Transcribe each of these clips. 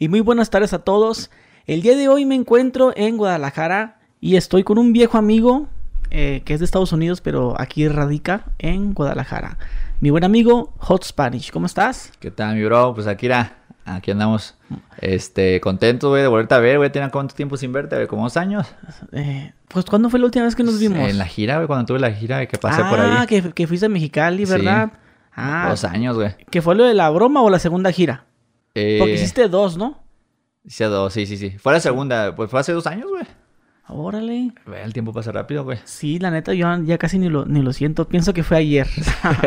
y muy buenas tardes a todos. El día de hoy me encuentro en Guadalajara y estoy con un viejo amigo eh, que es de Estados Unidos, pero aquí radica en Guadalajara. Mi buen amigo Hot Spanish, ¿cómo estás? ¿Qué tal, mi bro? Pues aquí, era, aquí andamos este, contentos, güey, de volverte a ver, güey. ¿Tiene cuánto tiempo sin verte, güey? ¿Como dos años? Eh, pues, ¿cuándo fue la última vez que nos vimos? En la gira, güey, cuando tuve la gira que pasé por ahí. Ah, que, que fuiste a Mexicali, ¿verdad? Ah. Dos años, güey. ¿Que fue lo de la broma o la segunda gira? Eh, Porque hiciste dos, ¿no? Hice dos, sí, sí, sí. Fue la segunda, pues fue hace dos años, güey. Órale. El tiempo pasa rápido, güey. Sí, la neta, yo ya casi ni lo, ni lo siento. Pienso que fue ayer.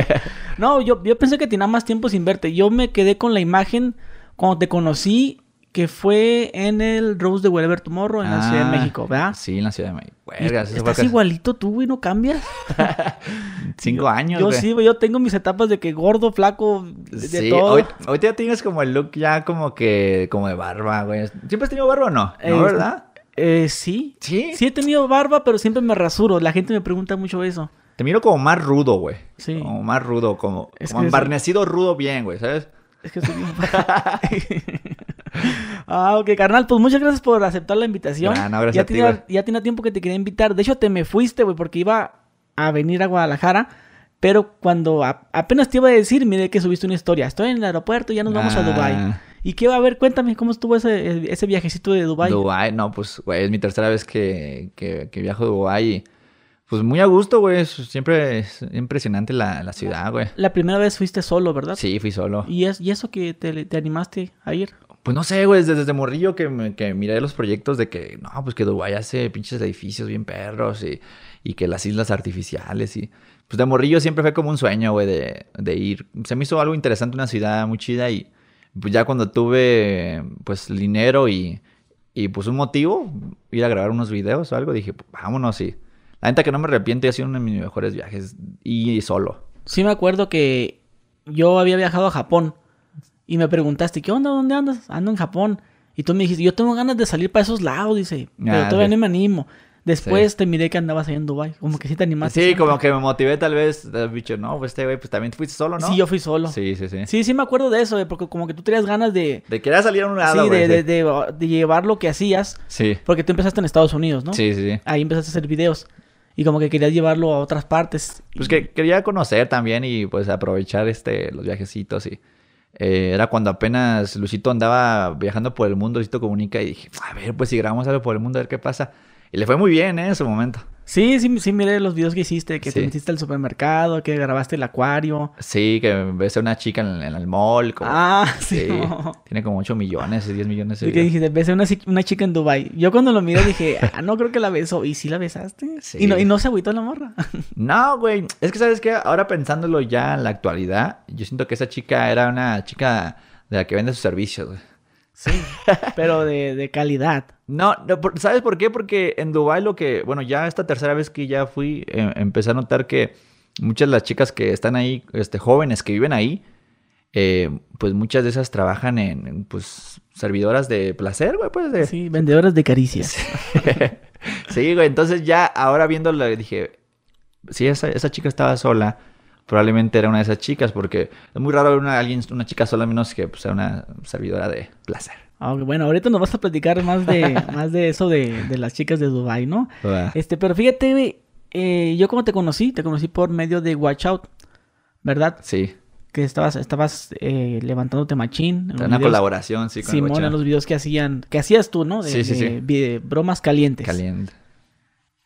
no, yo, yo pensé que tenía más tiempo sin verte. Yo me quedé con la imagen cuando te conocí, que fue en el Rose de Wherever Tomorrow en la Ciudad de Ah, México, ¿verdad? Sí, en la Ciudad de México. Fue Estás igualito tú, güey, ¿no cambias? Cinco años, Yo güey. sí, güey, yo tengo mis etapas de que gordo, flaco, de, Sí, todo. hoy, ahorita ya tienes como el look ya como que, como de barba, güey. ¿Siempre has tenido barba o no? Eh, ¿No, verdad? Eh, sí. Sí. Sí he tenido barba, pero siempre me rasuro. La gente me pregunta mucho eso. Te miro como más rudo, güey. Sí. Como más rudo, como, Es como embarnecido rudo bien, güey, ¿sabes? Es que soy bien... ah, ok, carnal, pues muchas gracias por aceptar la invitación. Ah, no, gracias ya, a ti, tenía, güey. ya tenía tiempo que te quería invitar. De hecho, te me fuiste, güey, porque iba a venir a Guadalajara. Pero cuando a- apenas te iba a decir, mire que subiste una historia. Estoy en el aeropuerto, ya nos vamos a Ah. Dubai. ¿Y qué va a ver? Cuéntame, ¿cómo estuvo ese, ese viajecito de Dubai? Dubái, no, pues, güey, es mi tercera vez que, que, que viajo a Dubái y, pues, muy a gusto, güey. Siempre es impresionante la, la ciudad, güey. La primera vez fuiste solo, ¿verdad? Sí, fui solo. ¿Y, es, y eso que te, te animaste a ir? Pues no sé, güey, desde, desde morrillo que, me- que miré los proyectos de que, no, pues que Dubái hace pinches edificios bien perros y, y que las islas artificiales y... Pues de morrillo siempre fue como un sueño, güey, de, de ir. Se me hizo algo interesante, una ciudad muy chida y pues ya cuando tuve, pues, dinero y, y pues un motivo, ir a grabar unos videos o algo, dije, pues, vámonos y... La neta que no me arrepiento y ha sido uno de mis mejores viajes y solo. Sí me acuerdo que yo había viajado a Japón y me preguntaste, ¿qué onda? ¿Dónde andas? Ando en Japón. Y tú me dijiste, yo tengo ganas de salir para esos lados, dice, pero Ah, todavía sí. no me animo. Después te miré que andabas ahí en Dubai, como que sí te animaste. Sí, como que me motivé tal vez, he dicho, no, pues este güey, pues también fuiste solo, ¿no? Sí, yo fui solo. Sí, sí, sí. Sí, sí me acuerdo de eso, eh, porque como que tú tenías ganas de, De querer salir a un lado, sí, de, sí. de- de- de llevar lo que hacías, Sí. porque tú empezaste en Estados Unidos, ¿no? sí, sí, sí. Ahí empezaste a hacer videos y como que querías llevarlo a otras partes. Pues que quería conocer también y pues aprovechar este los viajecitos y eh, era cuando apenas Luisito andaba viajando por el mundo, Luisito comunica y dije, a ver, pues si grabamos algo por el mundo, a ver qué pasa. Y le fue muy bien, ¿eh? En su momento. Sí, sí, sí, miré los videos que hiciste, que te Sí. metiste al supermercado, que grabaste el acuario. Sí, que ves a una chica en, en el mall. Como, Ah, sí. no. Tiene como 8 millones, 10 millones de Y que dijiste, besé una, chi- una chica en Dubai. Yo cuando lo miré dije, ah, no creo que la besó. ¿Y sí la besaste? Sí. Y, no, y no se agüitó la morra. No, güey. Es que, ¿sabes qué? Ahora pensándolo ya en la actualidad, yo siento que esa chica era una chica de la que vende sus servicios, güey. Sí, pero de, de calidad. No, no, ¿sabes por qué? Porque en Dubai lo que, bueno, ya esta tercera vez que ya fui, eh, empecé a notar que muchas de las chicas que están ahí, este, jóvenes que viven ahí, eh, pues muchas de esas trabajan en, en, pues, servidoras de placer, güey, pues de... Sí, vendedoras de caricias. sí, güey, entonces ya ahora viéndolo dije, si esa, esa chica estaba sola, probablemente era una de esas chicas, porque es muy raro ver una, alguien, una chica sola, menos que pues, sea una servidora de placer. Ah, ok, bueno, ahorita nos vas a platicar más de, más de eso de, de las chicas de Dubai, ¿no? Este, pero fíjate, eh, yo como te conocí, te conocí por medio de Watch Out, ¿verdad? Sí, Que estabas, estabas eh, levantándote machín. en una videos. colaboración, sí, con Simón, en los videos que hacían, que hacías tú, ¿no? De, Sí, sí, de sí. bromas calientes. Caliente.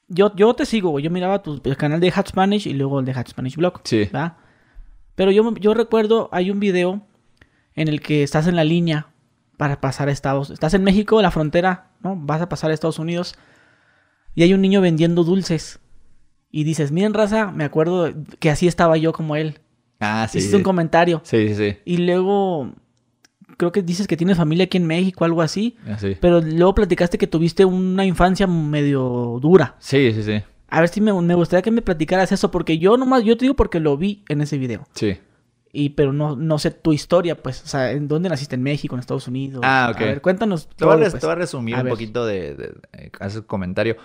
Yo, yo te sigo, güey. Yo miraba tu el canal de Hat Spanish y luego el de Hat Spanish Blog. Sí. ¿verdad? Pero yo, yo recuerdo, hay un video en el que estás en la línea para pasar a Estados Estás en México, la frontera, ¿no? Vas a pasar a Estados Unidos. Y hay un niño vendiendo dulces. Y dices, miren, raza, me acuerdo que así estaba yo como él. Ah, sí. Hiciste un comentario. Sí, sí, sí. Y luego, creo que dices que tienes familia aquí en México, algo así. Así. Pero luego platicaste que tuviste una infancia medio dura. Sí, sí, sí. A ver si me, me gustaría que me platicaras eso, porque yo nomás, yo te digo porque lo vi en ese video. Sí. Y, pero no, no sé tu historia, pues. O sea, ¿en dónde naciste? ¿En México? ¿En Estados Unidos? Ah, ok. A ver, cuéntanos. Te voy, a, todo, res- pues. te voy a resumir A un ver. poquito de, de, de ese comentario.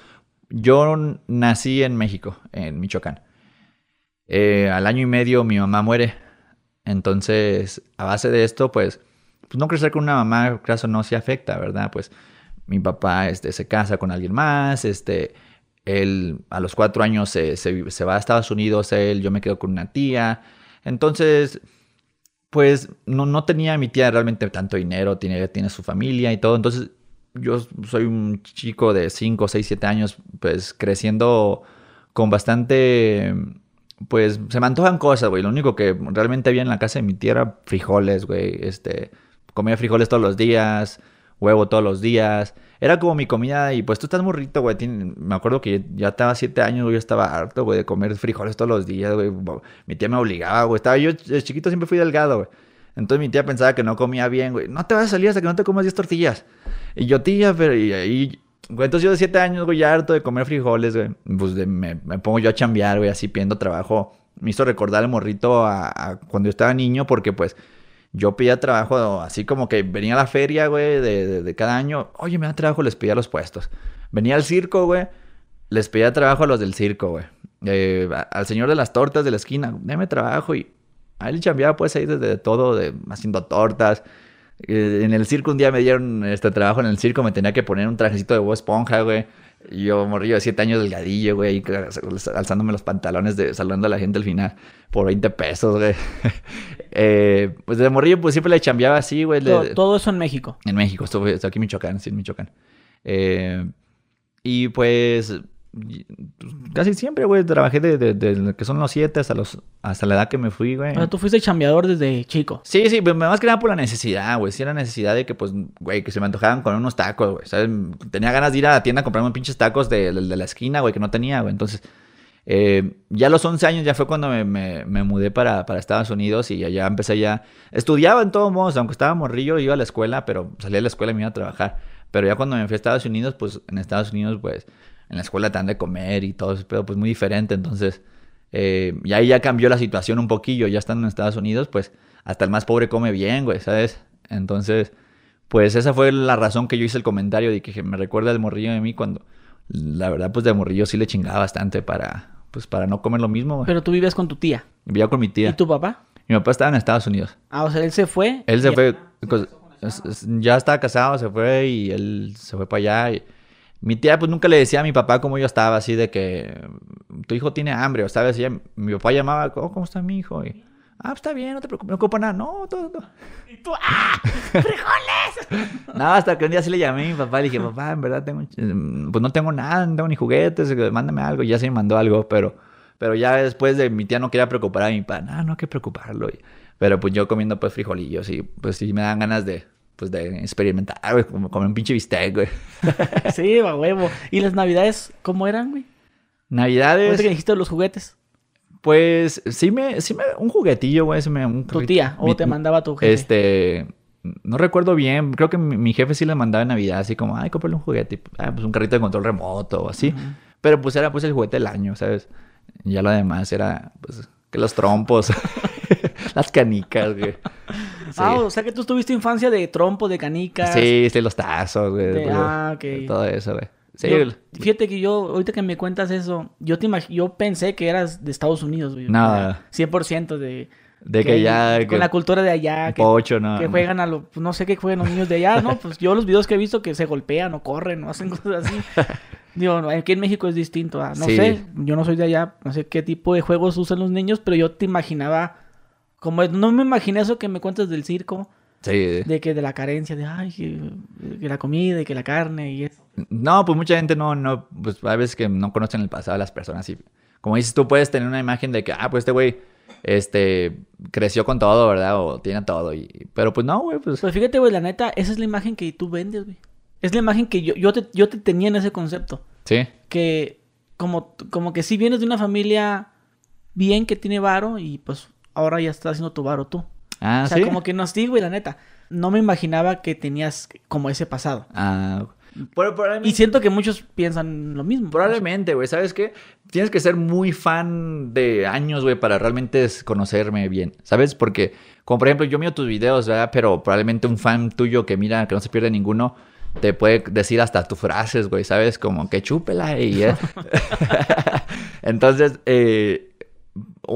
Yo nací en México, en Michoacán. Eh, al año y medio mi mamá muere. Entonces, a base de esto, pues, pues no crecer con una mamá, caso no, se afecta, ¿verdad? Pues mi papá este, se casa con alguien más, este, él a los cuatro años se, se, va a Estados Unidos, él, yo me quedo con una tía. Entonces, pues no, no tenía mi tía realmente tanto dinero, tiene, tiene su familia y todo. Entonces, yo soy un chico de 5, 6, 7 años, pues creciendo con bastante, pues se me antojan cosas, güey. Lo único que realmente había en la casa de mi tía era frijoles, güey. Este, comía frijoles todos los días, huevo todos los días. Era como mi comida y pues tú estás morrito, güey. Me acuerdo que ya estaba siete años, güey. Yo estaba harto, güey, de comer frijoles todos los días, güey. Mi tía me obligaba, güey. Estaba yo, chiquito siempre fui delgado, güey. Entonces mi tía pensaba que no comía bien, güey. No te vas a salir hasta que no te comas 10 tortillas. Y yo, tía, pero y. Güey, entonces yo de siete años, güey, ya harto de comer frijoles, güey. Pues me, me, pongo yo a chambear, güey, así pidiendo trabajo. Me hizo recordar el morrito a cuando yo estaba niño porque, pues yo pedía trabajo así como que venía a la feria, güey, de, cada año. Oye, me da trabajo, les pedía los puestos. Venía al circo, güey. Les pedía trabajo a los del circo, güey. Eh, al señor de las tortas de la esquina, déme trabajo. Y a él chambeaba pues ahí desde todo, de, haciendo tortas. Eh, en el circo un día me dieron este trabajo en el circo, me tenía que poner un trajecito de esponja, güey. Y yo morrillo de 7 años delgadillo, güey, alzándome los pantalones, de, saludando a la gente al final por 20 pesos, güey. eh, pues de morrillo, pues siempre le chambeaba así, güey. Todo, eso en México. En México, estoy, aquí en Michoacán, sí, en Michoacán. Eh, y pues casi siempre, güey, trabajé de, de, que son los siete hasta los hasta la edad que me fui, güey. Pero tú fuiste chambeador desde chico. Sí, sí, pero más que nada por la necesidad, güey. Sí, era necesidad de que, pues, güey, que se me antojaban con unos tacos, güey. ¿sabes? Tenía ganas de ir a la tienda a comprarme pinches tacos de, la esquina, güey, que no tenía, güey. Entonces, eh, ya a los 11 años ya fue cuando me, me, mudé para, para, Estados Unidos y allá empecé ya... Estudiaba en todos modos, aunque estaba morrillo, iba a la escuela, pero salía de la escuela y me iba a trabajar. Pero ya cuando me fui a Estados Unidos, pues, en Estados Unidos, pues en la escuela te dan de comer y todo eso, pero pues muy diferente. Entonces, eh, y ahí ya cambió la situación un poquillo. Ya estando en Estados Unidos, pues hasta el más pobre come bien, güey, ¿sabes? Entonces, pues esa fue la razón que yo hice el comentario de que me recuerda el morrillo de mí cuando, la verdad, pues de morrillo sí le chingaba bastante para, pues para no comer lo mismo, güey. Pero tú vivías con tu tía. Vivía con mi tía. ¿Y tu papá? Mi papá estaba en Estados Unidos. Ah, o sea, él se fue. Él se fue. Pues, ya estaba casado, se fue y él se fue para allá. Y, mi tía pues nunca le decía a mi papá cómo yo estaba, así de que tu hijo tiene hambre, o sabes, mi papá llamaba, oh, ¿cómo está mi hijo? Y, ah, pues, está bien, no te preocupes, no ocupa nada, no, todo, todo. Y tú, ¡ah! ¡Frijoles! no, hasta que un día sí le llamé a mi papá y le dije, papá, en verdad tengo, pues no tengo nada, no tengo ni juguetes, mándame algo, y ya se me mandó algo, pero, pero ya después de mi tía no quería preocupar a mi papá, no, no hay que preocuparlo. Pero pues yo comiendo pues frijolillos y pues sí me dan ganas de, pues de experimentar, güey, como comer un pinche bistec, güey. sí, va huevo. ¿Y las navidades cómo eran, güey? Navidades. ¿Qué dijiste los juguetes? Pues sí me, sí me, un juguetillo, güey, me, un ¿Tu tía? ¿O te mandaba tu jefe? Este, no recuerdo bien, creo que mi, jefe sí le mandaba en Navidad, así como, ay, cómprale un juguete, ah, pues un carrito de control remoto o así. Pero pues era pues el juguete del año, ¿sabes? Y ya lo demás era, pues, que los trompos, las canicas, güey. Ah, o sea que tú tuviste infancia de trompo, de canicas. Sí, sí, los tazos, güey. ah, ok. todo eso, güey. Sí, fíjate que yo, ahorita que me cuentas eso, yo te yo pensé que eras de Estados Unidos, güey. Nada. 100% de... De que, ya... Con la cultura de allá. Que, pocho, no. Que juegan a lo... No sé qué juegan los niños de allá, ¿no? Pues yo los videos que he visto que se golpean o corren o hacen cosas así. Digo, aquí en México es distinto. no sé, yo no soy de allá, no sé qué tipo de juegos usan los niños, pero yo te imaginaba como no me imaginé eso que me cuentas del circo. Sí. De que de la carencia, de ay, que, la comida y que la carne y eso. No, pues mucha gente no, no, pues hay veces que no conocen el pasado de las personas y como dices, tú puedes tener una imagen de que, ah, pues este güey, este, creció con todo, ¿verdad? O tiene todo, y, pero pues no, güey, pues. Pues fíjate, güey, la neta, esa es la imagen que tú vendes, güey. Es la imagen que yo, yo, te, yo te tenía en ese concepto. Sí. Que como, como que si vienes de una familia bien que tiene varo y pues ahora ya estás haciendo tu varo tú. Ah, o sea, como que no estoy, güey, la neta. No me imaginaba que tenías como ese pasado. Ah. Y siento que muchos piensan lo mismo. Probablemente, güey. ¿Sabes qué? Tienes que ser muy fan de años, güey, para realmente conocerme bien. ¿Sabes? Porque, como por ejemplo, yo miro tus videos, ¿verdad? Pero probablemente un fan tuyo que mira, que no se pierde ninguno, te puede decir hasta tus frases, güey, ¿sabes? Como que chúpela y... Entonces, eh,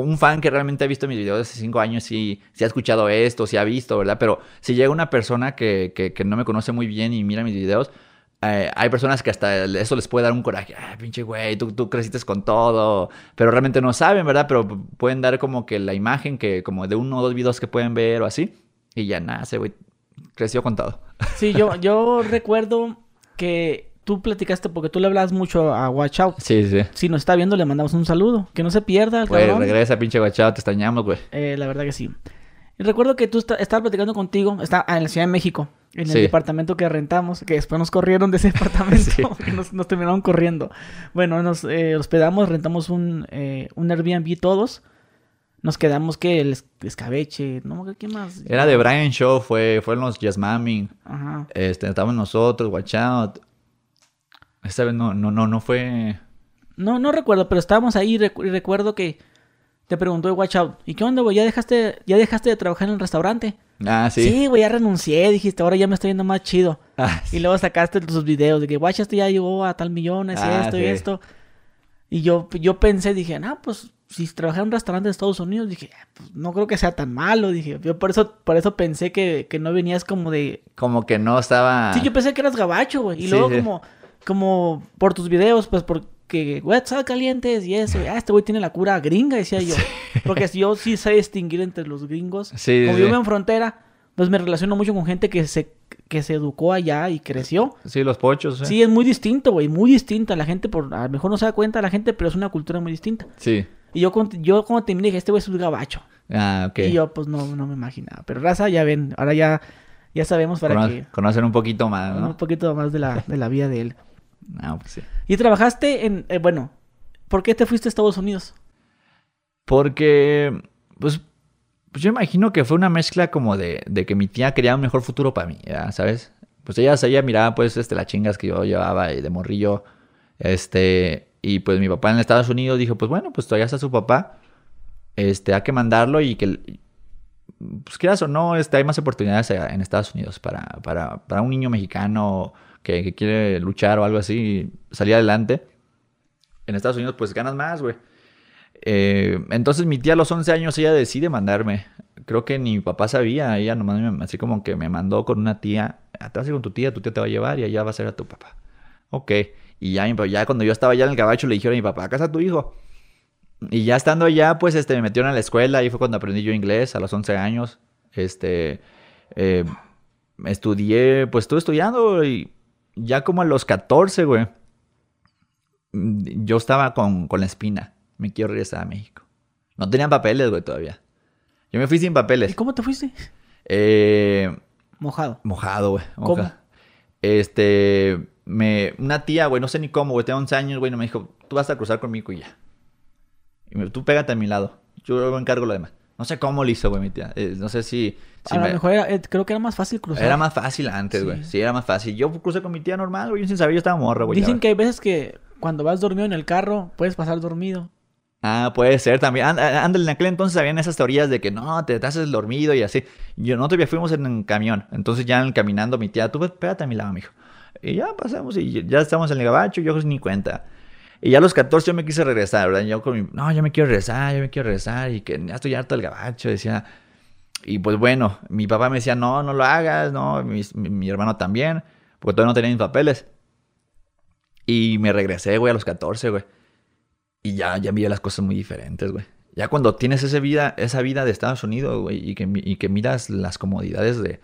un fan que realmente ha visto mis videos hace cinco años, sí, sí ha escuchado esto, sí ha visto, ¿verdad? Pero si llega una persona que, que, no me conoce muy bien y mira mis videos, eh, hay personas que hasta eso les puede dar un coraje. Ah, pinche güey, tú, tú creciste con todo. Pero realmente no saben, ¿verdad? Pero pueden dar como que la imagen que, como de uno o dos videos que pueden ver o así. Y ya nada, güey creció con todo. Sí, yo, yo recuerdo que tú platicaste porque tú le hablas mucho a Watch Out. Sí, sí. Si nos está viendo, le mandamos un saludo. Que no se pierda, el Güey, cabrón. regresa, pinche Watch Out, te extrañamos, güey. Eh, la verdad que sí. Y recuerdo que tú esta- estabas platicando contigo, está en la Ciudad de México, en el Sí. departamento que rentamos, que después nos corrieron de ese departamento, Sí. nos, nos terminaron corriendo. Bueno, nos eh, hospedamos, rentamos un, eh, un Airbnb todos. Nos quedamos que el es- escabeche, ¿no? ¿Qué más? Era de Brian Show, fue, fueron los Just Mamming. Ajá. Este, estábamos nosotros, Watch Out. Esta vez no, no, no, no fue. No, no recuerdo, pero estábamos ahí y recu- y recuerdo que te preguntó el Watch Out, ¿y qué onda, güey? ¿Ya dejaste, ¿Ya dejaste de trabajar en el restaurante? Ah, sí. Sí, güey, ya renuncié, dijiste, ahora ya me estoy viendo más chido. Ah, Y luego sacaste tus videos de que Watch este ya llegó a tal millones y Ah, esto y esto. Y yo, yo pensé, dije, ah, pues si trabajé en un restaurante de Estados Unidos, dije, "Ah, pues, no creo que sea tan malo. Dije, yo por eso, por eso pensé que, que no venías como de. Como que no estaba. Sí, yo pensé que eras gabacho, güey. Y Sí, luego como, como por tus videos, pues porque, güey, sal calientes y eso. ah, este güey tiene la cura gringa, decía yo. Porque si yo sí sé distinguir entre los gringos. Sí, como sí. vivo en frontera, pues me relaciono mucho con gente que se, que se educó allá y creció. Sí, los pochos. Sí, es muy distinto, güey, muy distinta. La gente, por, a lo mejor no se da cuenta la gente, pero es una cultura muy distinta. Sí. Y yo, cuando- yo como te miré, dije, este güey es un gabacho. Ah, ok. Y yo, pues, no, no me imaginaba. Pero raza, ya ven, ahora ya, ya sabemos para Cono- que... Conocen un poquito más, Un ¿no? poquito más de la, de la vida de él. Ah, pues sí. Y trabajaste en... eh, bueno, ¿por qué te fuiste a Estados Unidos? Porque, pues, pues yo imagino que fue una mezcla como de, de que mi tía quería un mejor futuro para mí, ¿ya? ¿sabes? Pues ella, ella miraba, pues, este, las chingas que yo llevaba y de morrillo, este, y pues mi papá en Estados Unidos dijo, pues bueno, pues todavía está su papá, este, hay que mandarlo y que, pues quieras o no, este, hay más oportunidades en Estados Unidos para, para, para un niño mexicano que, quiere luchar o algo así, salir adelante. En Estados Unidos, pues ganas más, güey. Eh, entonces mi tía a los 11 años ella decide mandarme. Creo que ni mi papá sabía, ella nomás me- así como que me mandó con una tía, "Ah, te vas a ir con tu tía, tu tía te va a llevar y allá va a ser a tu papá. Ok, y ya, pa- ya cuando yo estaba allá en el gabacho le dijeron a mi papá, acá está tu hijo. Y ya estando allá, pues este, me metieron a la escuela, ahí fue cuando aprendí yo inglés a los 11 años. Este, eh, estudié, pues estuve estudiando y ya como a los 14, güey, yo estaba con, con la espina. Me quiero regresar a México. No tenían papeles, güey, todavía. Yo me fui sin ¿Y papeles. cómo te fuiste? Eh, Mojado. mojado, güey. ¿Cómo? Este, me, una tía, güey, no sé ni cómo, güey, tenía 11 años, güey, no me dijo, tú vas a cruzar conmigo y ya. Y me, tú pégate a mi lado. Yo me encargo lo demás. No sé cómo lo hizo, güey, mi tía. Eh, no sé si... si a me- lo mejor era- eh, creo que era más fácil cruzar. Era más fácil antes, güey. Sí. era más fácil. Yo crucé con mi tía normal, güey. Yo sin saber, yo estaba morro, güey. Dicen ya. que hay veces que cuando vas dormido en el carro, puedes pasar dormido. Ah, puede ser también. Ándale, en aquel entonces habían esas teorías de que no, te, te haces dormido y así. Yo nosotros ya fuimos en un camión. Entonces ya en- caminando mi tía, tú pégate a mi lado, mijo. Y ya pasamos y ya estamos en el gabacho, yo ni cuenta. Y ya a los 14 yo me quise regresar, ¿verdad? Yo con mi, no, ya me quiero regresar, ya me quiero regresar y que ya estoy harto del gabacho, decía. Y pues bueno, mi papá me decía, no, no lo hagas, no, mi, mi- mi hermano también, porque todavía no tenía mis papeles. Y me regresé, güey, a los 14, güey. Y ya, ya miré las cosas muy diferentes, güey. Ya cuando tienes esa vida, esa vida de Estados Unidos, güey, y que, y que miras las comodidades de,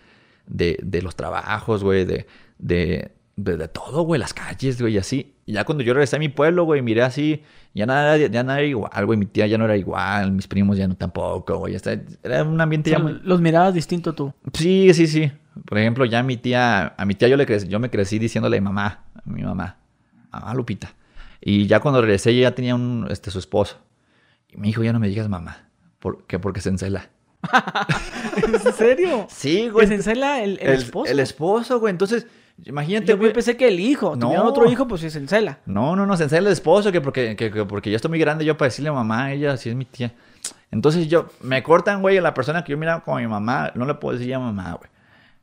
de, de los trabajos, güey, de, de, de todo, güey, las calles, güey, y así. Y ya cuando yo regresé a mi pueblo, güey, miré así, ya nada, ya nada era igual, güey, mi tía ya no era igual, mis primos ya no tampoco, güey, era un ambiente O sea, ya muy... los mirabas distinto tú. Sí, sí, sí. Por ejemplo, ya mi tía, a mi tía yo le crecí, yo me crecí diciéndole mamá, a mi mamá, mamá Lupita. Y ya cuando regresé ella ya tenía un, este, su esposo. Y me dijo, ya no me digas mamá, ¿por qué? Porque se encela. ¿En serio? Sí, ¿Que se encela el, el esposo? El esposo, güey. Entonces, imagínate, Yo güey. pensé que el hijo. No. Tenía otro hijo, pues se encela. No, no, no, se encela el esposo, que porque, que, que porque ya estoy muy grande yo para decirle mamá, ella sí es mi tía. Entonces yo, me cortan, güey, a la persona que yo miraba como mi mamá, no le puedo decir ya mamá, güey.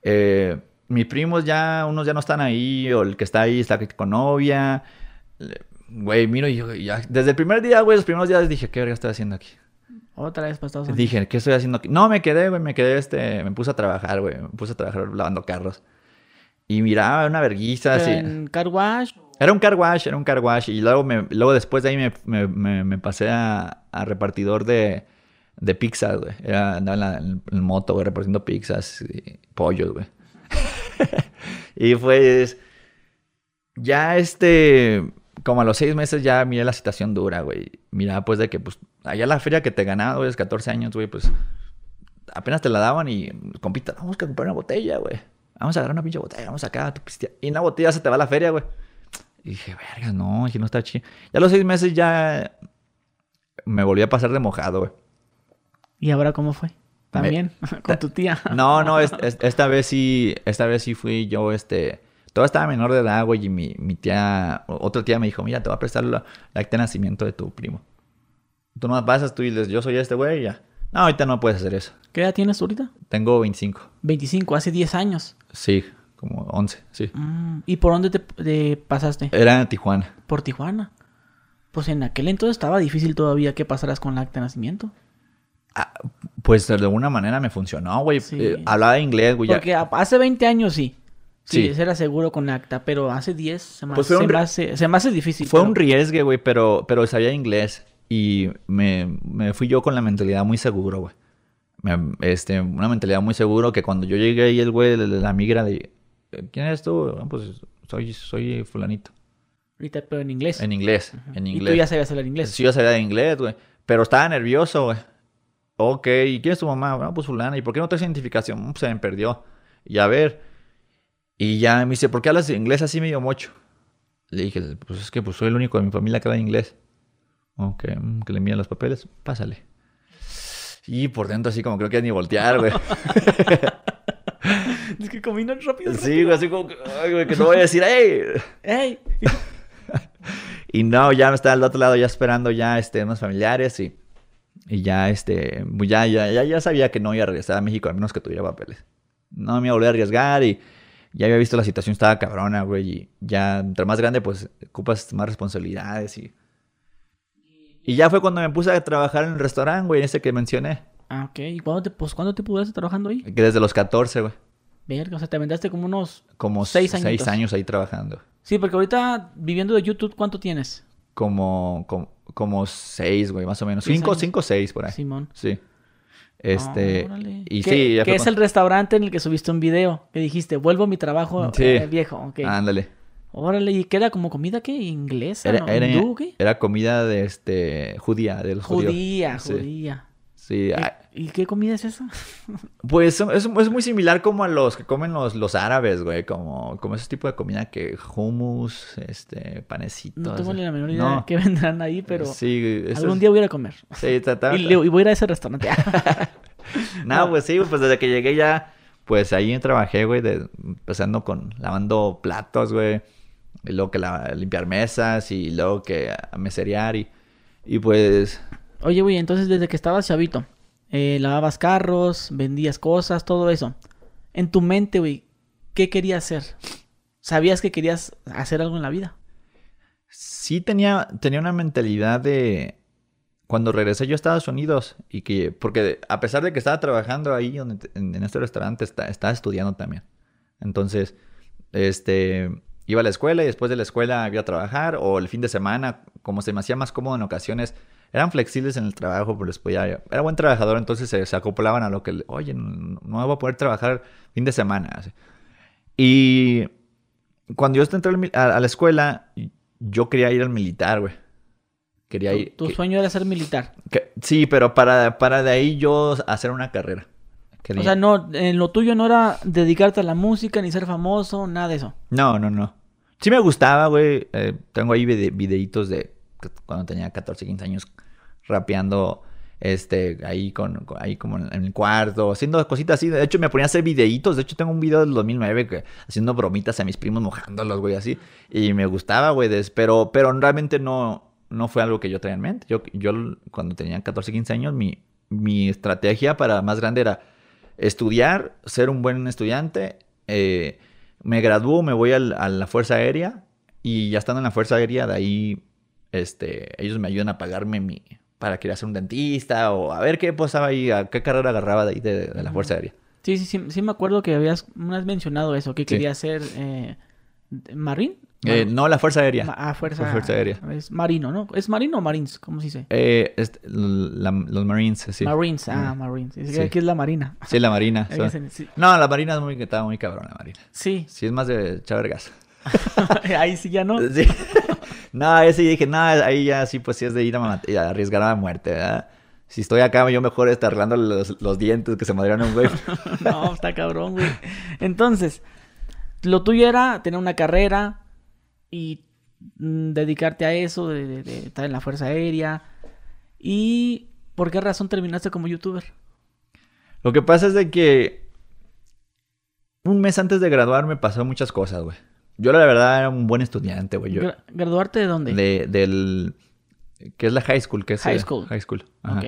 Eh, mis primos ya, unos ya no están ahí, o el que está ahí está con novia. Güey, miro y yo, ya, desde el primer día, güey, los primeros días dije, ¿qué verga estoy haciendo aquí? Otra vez Unidos. Dije, ¿qué estoy haciendo aquí? No, me quedé, güey, me quedé, este, me puse a trabajar, güey. Me puse a trabajar lavando carros. Y miraba una verguiza así. en car wash. Era un car wash, era un car wash. Y luego, me, luego después de ahí me, me, me- me pasé a, a repartidor de, de pizzas, güey. Era, andaba en, la, en, en moto, güey, repartiendo pizzas y pollos, güey. y pues, ya este, como a los seis meses ya miré la situación dura, güey. Miraba pues de que, pues, allá la feria que te ganaba, güey, es 14 años, güey, pues, apenas te la daban y, compita, vamos a comprar una botella, güey. Vamos a agarrar una pinche botella, vamos acá, tu pistea. Y una botella se te va a la feria, güey. Y dije, verga, no, dije, no está chido. Ya a los seis meses ya me volví a pasar de mojado, güey. ¿Y ahora cómo fue? También, con tu tía. No, no, es- es- esta vez sí, esta vez sí fui yo, este, todavía estaba menor de edad, güey, y mi, mi tía, otra tía me dijo, mira, te voy a prestar la, la acta de nacimiento de tu primo. Tú no pasas, tú y dices, yo soy este güey, y ya. No, ahorita no puedes hacer eso. ¿Qué edad tienes tú ahorita? Tengo 25. 25, hace 10 años. Sí, como 11, sí. Mm, ¿Y por dónde te, te pasaste? Era en Tijuana. Por Tijuana. Pues en aquel entonces estaba difícil todavía que pasaras con la acta de nacimiento. Ah, pues de alguna manera me funcionó, güey. Sí. Eh, hablaba inglés, güey. Porque hace 20 años sí. Sí, Sí. era seguro con acta, pero hace 10 se me, Pues se un se me hace difícil. Fue pero- un riesgo, güey, pero, pero sabía inglés. Y me, me fui yo con la mentalidad muy seguro, güey. Me- Este, una mentalidad muy seguro que cuando yo llegué ahí, el güey de la migra de... ¿Quién eres tú? "Ah, pues soy, soy fulanito. Ahorita, pero en inglés. En inglés, en Y inglés. tú ya sabías hablar inglés. Sí, yo sabía de inglés, güey. Pero estaba nervioso, güey. Ok, ¿y quién es tu mamá? Bueno, pues fulana. ¿Y por qué no traes identificación? "Mm, Se me perdió. Y a ver. Y ya me dice, ¿por qué hablas inglés así medio mocho? Le dije, pues es que pues, soy el único de mi familia que habla inglés. Mm, que le envían los papeles. Pásale. Y por dentro así como creo que ni voltear, güey. Es que combinan rápido. Sí, güey, así como que, ay, güey, que no voy a decir, ¡ey! ¡Ey! Y no, ya me estaba al otro lado ya esperando ya este, unos familiares y, y ya, este, pues ya, ya, ya, ya sabía que no iba a regresar a México a menos que tuviera papeles. No me iba a volver a arriesgar y ya había visto la situación estaba cabrona, güey, y ya entre más grande pues ocupas más responsabilidades y... Y ya fue cuando me puse a trabajar en el restaurante, güey, ese que mencioné. Ah, ok. ¿Y cuándo te, pues, ¿cuándo te pudiste trabajando ahí? Que desde los 14, güey. Verga, o sea, te aventaste como unos... Como Seis seis, añitos. años ahí trabajando. Sí, porque ahorita viviendo de YouTube, ¿cuánto tienes? Como, como, como seis, güey, más o menos. Seis Cinco, años. cinco, seis por ahí. Simón. Sí. Este. Órale. y ¿Qué- sí, ya Que fue es el restaurante en el que subiste un video. Que dijiste, vuelvo a mi trabajo Sí. eh, viejo. Ok. Ándale. Órale, ¿y qué era como comida qué? ¿Inglesa? Era, ¿no? era, ¿Hindú, qué? era comida de este judía, de los judíos. Judía, judía. Sí. ¿Y- ah, ¿Y qué comida es esa? Pues es, es muy similar como a los que comen los, los árabes, güey. Como, como ese tipo de comida que hummus, este, panecitos. No tengo ni la menor idea No. de qué vendrán ahí, pero Sí, algún es- día voy a ir a comer. Sí, Y, voy a ir a ese restaurante. No, pues sí, pues desde que llegué ya, pues ahí trabajé, güey, de- empezando con lavando platos, güey, y luego que la, limpiar mesas y luego que a meserear y, y pues, Oye, güey, entonces desde que estabas chavito, eh, lavabas carros, vendías cosas, todo eso. En tu mente, güey, ¿qué querías hacer? ¿Sabías que querías hacer algo en la vida? sí tenía, tenía una mentalidad de cuando regresé yo a Estados Unidos y que, porque a pesar de que estaba trabajando ahí en, en este restaurante, está- estaba estudiando también. Entonces, este, iba a la escuela y después de la escuela iba a trabajar o el fin de semana, como se me hacía más cómodo en ocasiones, eran flexibles en el trabajo, pues les podía, era buen trabajador, entonces se, se acoplaban a lo que, oye, no, no voy a poder trabajar fin de semana. así. Y cuando yo entré a, a la escuela, yo quería ir al militar, güey. Quería Tu, ir. tu que- sueño era ser militar. que- sí, pero para, para de ahí yo hacer una carrera. Quería- O sea, no, en lo tuyo no era dedicarte a la música ni ser famoso, nada de eso. No, no, no. Sí me gustaba, güey. Eh, tengo ahí vide- videitos de cuando tenía 14, 15 años rapeando este ahí con, ahí como en, el cuarto, haciendo cositas así. De hecho me ponía a hacer videitos. De hecho tengo un video del 2009 que, haciendo bromitas a mis primos mojándolos, güey, así. Y me gustaba, güey, pero pero realmente no no fue algo que yo tenía en mente. Yo yo cuando tenía 14, 15 años mi mi estrategia para más grande era estudiar, ser un buen estudiante, eh, me gradúo, me voy al- a la Fuerza Aérea y ya estando en la Fuerza Aérea, de ahí este, ellos me ayudan a pagarme mi, para querer ser un dentista o a ver qué pasaba ahí, a qué carrera agarraba de ahí de, de la Fuerza Aérea. Sí, sí, sí, sí me acuerdo que habías me has mencionado eso, que Sí. quería ser eh, marín. Eh, no, la Fuerza Aérea. Ah, fuerza, Fuerza Aérea. Es marino, ¿no? ¿Es marino o marines? ¿Cómo se dice? Eh, la- los Marines, sí. Marines, ah, Marines. Es que Sí. aquí es la marina. Sí, la Marina. Sí. No, la Marina es muy, estaba muy cabrón, la Marina. Sí. Sí, es más de echar gas. Ahí sí ya no. Sí. no, ese dije, no, ahí ya sí, pues sí es de ir a, a arriesgar a la muerte, ¿verdad? Si estoy acá, yo mejor estar arreglando los, los dientes que se madrieron un güey. No, está cabrón, güey. Entonces, lo tuyo era tener una carrera y mm, dedicarte a eso, de, de- de estar en la Fuerza Aérea. ¿Y por qué razón terminaste como youtuber? Lo que pasa es de que un mes antes de graduarme pasó muchas cosas, güey. Yo la verdad era un buen estudiante, güey. Yo, ¿Graduarte de dónde? de, del... ¿Qué es la high school? ¿Qué es High eh, school. High school. Ajá. Ok.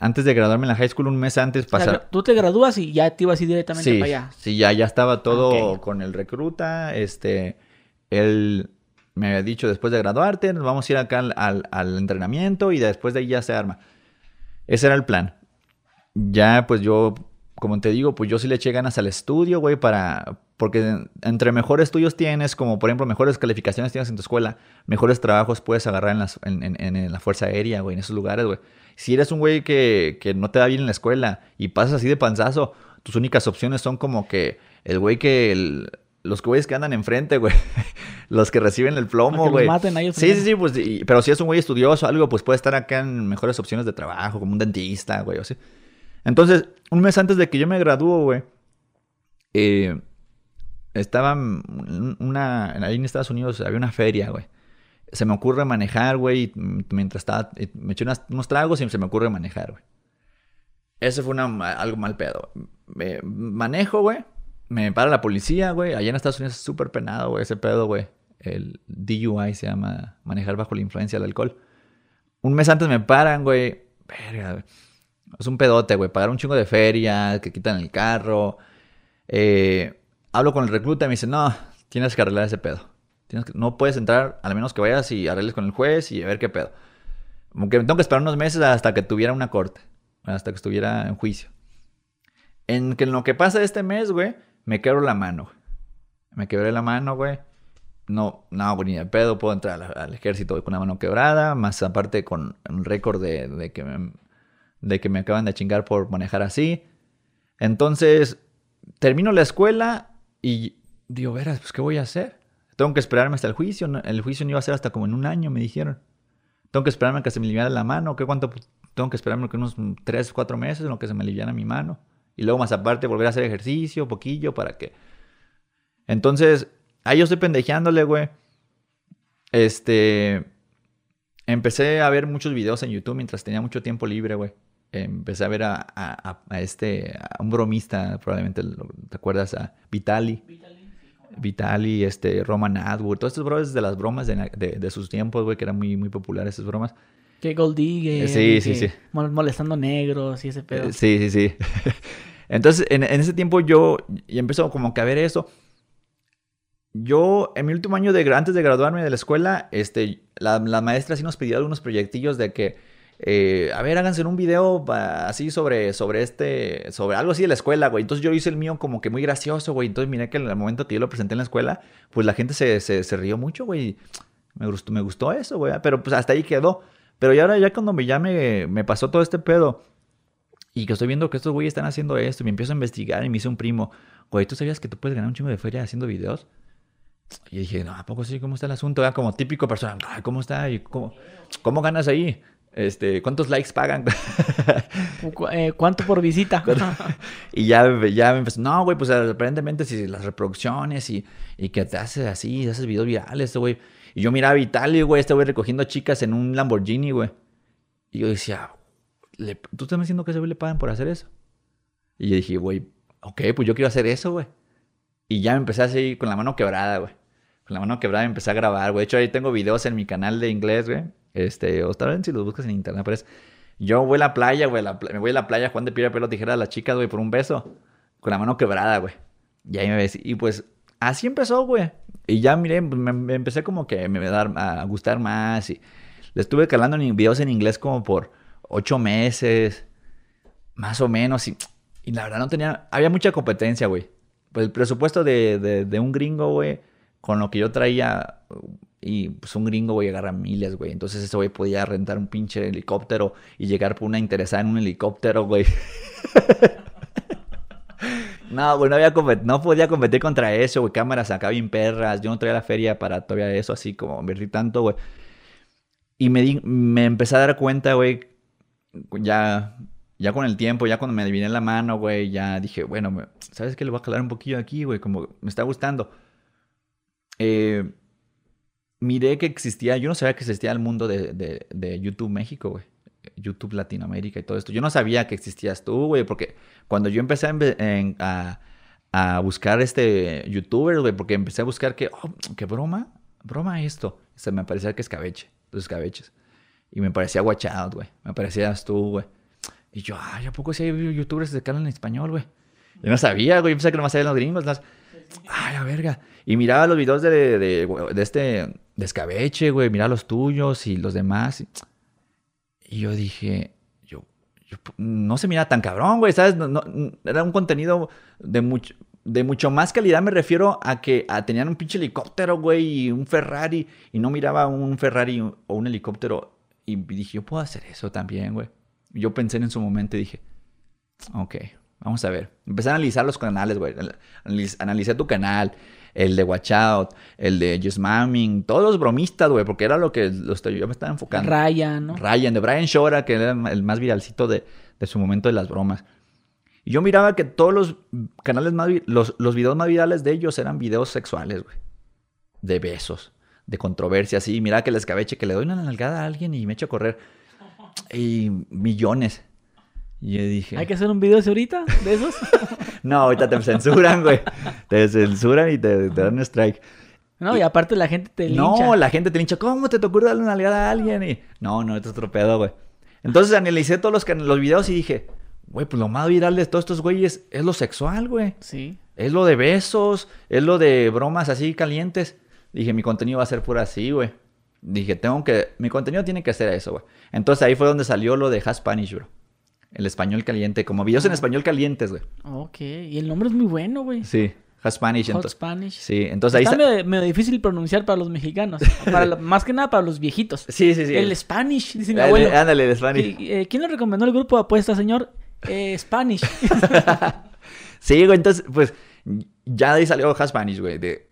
Antes de graduarme en la high school, un mes antes O sea, pasó... gra- tú te gradúas y ya te ibas a ir directamente Sí, para allá. sí, ya, ya estaba todo con el recruta. Este, él me había dicho después de graduarte, nos vamos a ir acá al, al- entrenamiento y después de ahí ya se arma. Ese era el plan. Ya, pues yo, como te digo, pues yo sí le eché ganas al estudio, güey, para. Porque entre mejores estudios tienes, como por ejemplo, mejores calificaciones tienes en tu escuela, mejores trabajos puedes agarrar en, las, en la Fuerza Aérea, güey, en esos lugares, güey. Si eres un güey que, que no te da bien en la escuela y pasas así de panzazo, tus únicas opciones son como que el güey que. el- los güeyes que andan enfrente, güey. los que reciben el plomo, que los güey. maten a ellos Sí, sí, sí, pues, y- pero si es un güey estudioso o algo, pues puede estar acá en mejores opciones de trabajo, como un dentista, güey, o así. Entonces, un mes antes de que yo me gradúo, güey, eh, estaba en una, ahí en Estados Unidos había una feria, güey. Se me ocurre manejar, güey, mientras estaba, me eché unas- unos tragos y se me ocurre manejar, güey. Ese fue una, algo mal pedo. Me manejo, güey. Me para la policía, güey. Allá en Estados Unidos es súper penado, güey, ese pedo, güey. El DUI se llama manejar bajo la influencia del alcohol. Un mes antes me paran, güey. Verga, güey. Es un pedote, güey. Pagar un chingo de feria, que quitan el carro. Eh, hablo con el recluta y me dice, no, tienes que arreglar ese pedo. Tienes que- no puedes entrar, al menos que vayas y arregles con el juez y a ver qué pedo. Como tengo que esperar unos meses hasta que tuviera una corte. Hasta que estuviera en juicio. En, que en lo que pasa este mes, güey, me quebro la mano. Me quebré la mano, güey. No, no, ni de pedo puedo entrar al, ejército con la mano quebrada. Más aparte con un récord de, que me, de que me acaban de chingar por manejar así. Entonces, termino la escuela y digo, veras, pues, ¿qué voy a hacer? Tengo que esperarme hasta el juicio. El juicio no iba a ser hasta como en un año, me dijeron. Tengo que esperarme a que se me aliviara la mano. ¿Qué cuánto? Pues, tengo que esperarme que unos 3, 4 meses en lo que se me aliviara mi mano. Y luego más aparte volver a hacer ejercicio, poquillo, para que... Entonces, ahí yo estoy pendejeándole, güey. Este... Empecé a ver muchos videos en YouTube mientras tenía mucho tiempo libre, güey. Empecé a ver a, este... A un bromista, probablemente, ¿te acuerdas? A Vitali. Vitali, este, Roman Atwood. Todos estos brothers de las bromas de, de- de sus tiempos, güey, que eran muy, muy populares esas bromas. Que Gold Digger, sí, sí, sí. mol- Molestando negros y ese pedo. Eh, Sí, sí, sí. Entonces, en, en ese tiempo yo y empezó como que a ver eso. Yo, en mi último año de, antes de graduarme de la escuela, este, la, la maestra sí nos pidió algunos proyectillos de que, eh, a ver, háganse un video así sobre, sobre este, sobre algo así de la escuela, güey. Entonces yo hice el mío como que muy gracioso, güey. Entonces miré que en el momento que yo lo presenté en la escuela, pues la gente se, se, se rió mucho, güey. Me gustó, me gustó eso, güey. Pero pues hasta ahí quedó. Pero ya ahora ya cuando me, ya me, me pasó todo este pedo, y que estoy viendo que estos güeyes están haciendo esto. Y me empiezo a investigar y me dice un primo, güey, ¿tú sabías que tú puedes ganar un chingo de feria haciendo videos? Y dije, no, ¿a poco sí? ¿Cómo está el asunto? Era como típico persona, "Ay, ¿cómo está? ¿Y cómo, ¿Cómo ganas ahí? Este, ¿Cuántos likes pagan? Eh, ¿Cuánto por visita? y ya, ya me empezó, no, güey, pues aparentemente si las reproducciones y, y que te haces así, haces videos virales, güey. Y yo miraba a Vitaly, güey, este güey recogiendo chicas en un Lamborghini, güey. Y yo decía, ¿le- ¿tú estás diciendo que a ese güey le pagan por hacer eso? Y yo dije, güey, ok, pues yo quiero hacer eso, güey. Y ya me empecé así con la mano quebrada, güey. Con la mano quebrada empecé a grabar, güey. De hecho, ahí tengo videos en mi canal de inglés, güey. Este, o tal vez si los buscas en internet, pero es... Yo voy a la playa, güey. la pla- me voy a la playa, Juan de piedra, pelo, tijera a las chicas, güey, por un beso. Con la mano quebrada, güey. Y ahí me ves. Y pues, así empezó, güey. Y ya, miré, pues, me, me empecé como que me va a, gustar más. Y Le estuve calando en videos en inglés como por ocho meses, más o menos. Y, y la verdad no tenía, había mucha competencia, güey. Pues el presupuesto de, de, de un gringo, güey, con lo que yo traía, y pues un gringo, güey, agarra miles, güey. Entonces ese güey podía rentar un pinche helicóptero y llegar por una interesada en un helicóptero, güey. no, güey, no, podía competir contra eso, güey. Cámaras acá bien perras. Yo no traía la feria para todavía eso, así como invertir tanto, güey. Y me, me empecé a dar cuenta, güey, ya, ya con el tiempo, ya cuando me adiviné la mano, güey, ya dije, bueno, ¿sabes qué? Le voy a calar un poquillo aquí, güey, como me está gustando. Eh, miré que existía, yo no sabía que existía el mundo de, de, de YouTube México, güey. YouTube Latinoamérica y todo esto. Yo no sabía que existías tú, güey, porque cuando yo empecé a, buscar este youtuber, güey, porque empecé a buscar que, oh, qué broma, broma esto. Se me parecía que escabeche, los escabeches. Y me parecía Watch Out, güey. Me parecías tú, güey. Y yo, ay, ¿a poco si hay youtubers que hablan en español, güey? Yo no sabía, güey. Yo pensaba que nomás sabían los gringos. Las... Ay, la verga. Y miraba los videos de, de, de, este, de escabeche, güey. Miraba los tuyos y los demás. Yo dije, yo, yo no se mira tan cabrón, güey, ¿sabes? Era un contenido de mucho, de mucho más calidad, me refiero a que tenían un pinche helicóptero, güey, y un Ferrari, y no miraba un Ferrari o un helicóptero. Y dije, yo puedo hacer eso también, güey. Yo pensé en su momento y dije, ok, vamos a ver. Empecé a analizar los canales, güey. Analicé tu canal, el de Watch Out, el de Just Mamming, todos los bromistas, güey, porque era lo que los, yo me estaba enfocando. Ryan, ¿no? Ryan, de Brian Shora, que era el más viralcito de, de su momento de las bromas. Y yo miraba que todos los canales más, los, los videos más virales de ellos eran videos sexuales, güey. De besos, de controversia, así. Mira que el escabeche, que le doy una nalgada a alguien y me echo a correr. Y millones. Y yo dije... ¿Hay que hacer un video ahorita de esos? no, ahorita te censuran, güey. Te censuran y te, dan un strike. No, y, aparte la gente te lincha. No, la gente te lincha. ¿Cómo te, te ocurre darle una nalgada a alguien? Y... No, no, esto es otro pedo, güey. Entonces analicé todos los, los videos y dije... Güey, pues lo más viral de todos estos güeyes es lo sexual, güey. Sí. Es lo de besos, es lo de bromas así calientes. Dije, mi contenido va a ser pura así, güey. Dije, tengo que... Mi contenido tiene que ser eso, güey. Entonces ahí fue donde salió lo de Spanish, bro. El español caliente, como videos en ah. español calientes, güey. Ok, y el nombre es muy bueno, güey. Sí, Spanish. Hot Spanish. Sí, entonces ahí está. Medio, medio, difícil pronunciar para los mexicanos. para más que nada para los viejitos. Sí, sí, sí. El Spanish, dice mi abuelo. Ándale, el Spanish. Eh, ¿Quién le recomendó el grupo de apuestas, señor? Eh, Spanish. sí, güey, entonces, pues, ya de ahí salió Spanish, güey. De...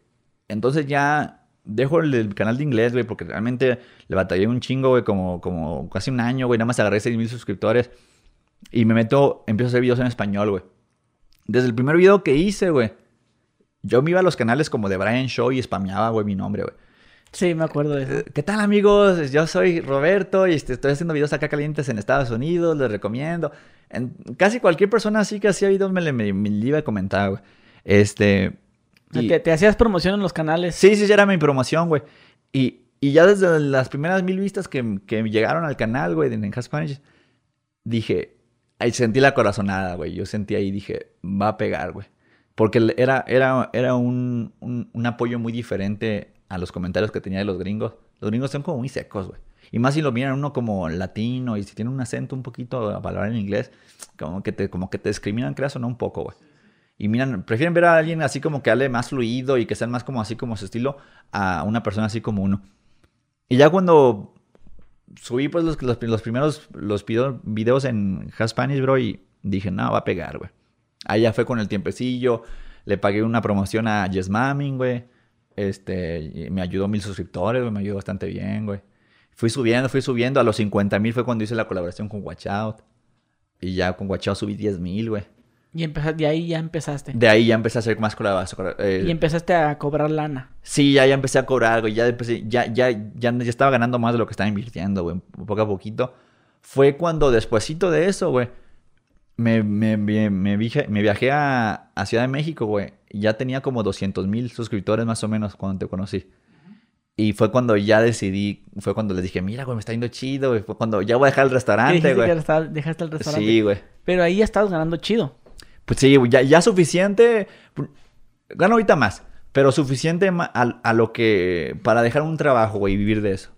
Entonces ya dejo el, canal de inglés, güey, porque realmente le batallé un chingo, güey, como, como casi un año, güey. Nada más agarré 6 mil suscriptores. Y me meto, empiezo a hacer videos en español, güey. Desde el primer video que hice, güey, yo me iba a los canales como de Brian Show y spameaba, güey, mi nombre, güey. Sí, me acuerdo de eso. Eh, ¿Qué tal, amigos? Yo soy Roberto y este, estoy haciendo videos acá calientes en Estados Unidos, les recomiendo. En, casi cualquier persona así que hacía videos me, le, me, iba a comentar, güey. Este... te, hacías promoción en los canales. Sí, sí, ya era mi promoción, güey. Y, y ya desde las primeras mil vistas que, que llegaron al canal, güey, de Enhance Spanish, dije, ahí sentí la corazonada, güey. Yo sentí ahí dije, va a pegar, güey. Porque era, era, era un, un, apoyo muy diferente a los comentarios que tenía de los gringos. Los gringos son como muy secos, güey. Y más si lo miran uno como latino y si tiene un acento un poquito a palabra en inglés, como que te, como que te discriminan, creas o no un poco, güey. Y miran, prefieren ver a alguien así como que hable más fluido y que sea más como así como su estilo a una persona así como uno. Y ya cuando subí pues los, los, primeros los videos en Spanish, bro, y dije, no, va a pegar, güey. Allá fue con el tiempecillo, le pagué una promoción a Yes Mamming, güey. Este, me ayudó mil suscriptores, güey, me ayudó bastante bien, güey. Fui subiendo, fui subiendo, a los 50 mil fue cuando hice la colaboración con Watch Out. Y ya con Watch Out subí 10 mil, güey. Y empezaste, de ahí ya empezaste. De ahí ya empecé a hacer más colaboración. Eh, y empezaste a cobrar lana. Sí, ya, ya empecé a cobrar, güey. Ya, ya, ya, ya, ya estaba ganando más de lo que estaba invirtiendo, güey. Poco a poquito. Fue cuando despuesito de eso, güey, me, me, me, me, viajé a, a, Ciudad de México, güey. Ya tenía como 200 mil suscriptores más o menos cuando te conocí. Y fue cuando ya decidí, fue cuando les dije, mira, güey, me está yendo chido, güey. Fue cuando ya voy a dejar el restaurante, güey. Dejaste el restaurante. Sí, güey. Pero ahí ya estabas ganando chido. Pues sí, ya, ya suficiente. Gano ahorita más. Pero suficiente a, a, lo que. Para dejar un trabajo, güey, y vivir de eso.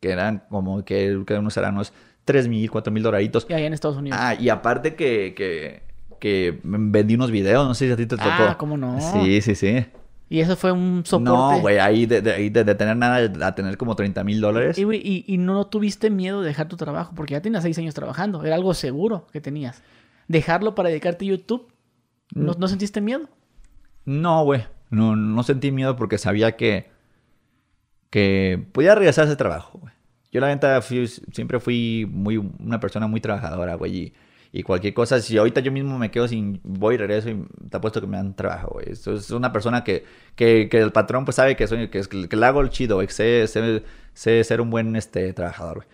que eran como que cada uno eran unos 3 mil, 4 mil dolaritos. Y allá en Estados Unidos. Ah, y aparte que, que, que vendí unos videos, no sé si a ti te tocó. Ah, ¿cómo no? Sí, sí, sí. Y eso fue un soporte. No, güey, ahí de, de, ahí de, de tener nada a tener como 30 mil dólares. Y, y, y no tuviste miedo de dejar tu trabajo, porque ya tenías seis años trabajando. Era algo seguro que tenías. Dejarlo para dedicarte a YouTube, ¿no, Mm. ¿no sentiste miedo? No, güey. No, no sentí miedo porque sabía que, que podía regresar a ese trabajo, güey. Yo la neta fui- siempre fui muy, una persona muy trabajadora, güey. Y, y cualquier cosa, si ahorita yo mismo me quedo sin, voy y regreso y te apuesto que me dan trabajo, güey. Esto es una persona que, que, que el patrón pues sabe que soy, que, que le hago el chido, güey. que Sé, sé, sé ser un buen este, trabajador, güey.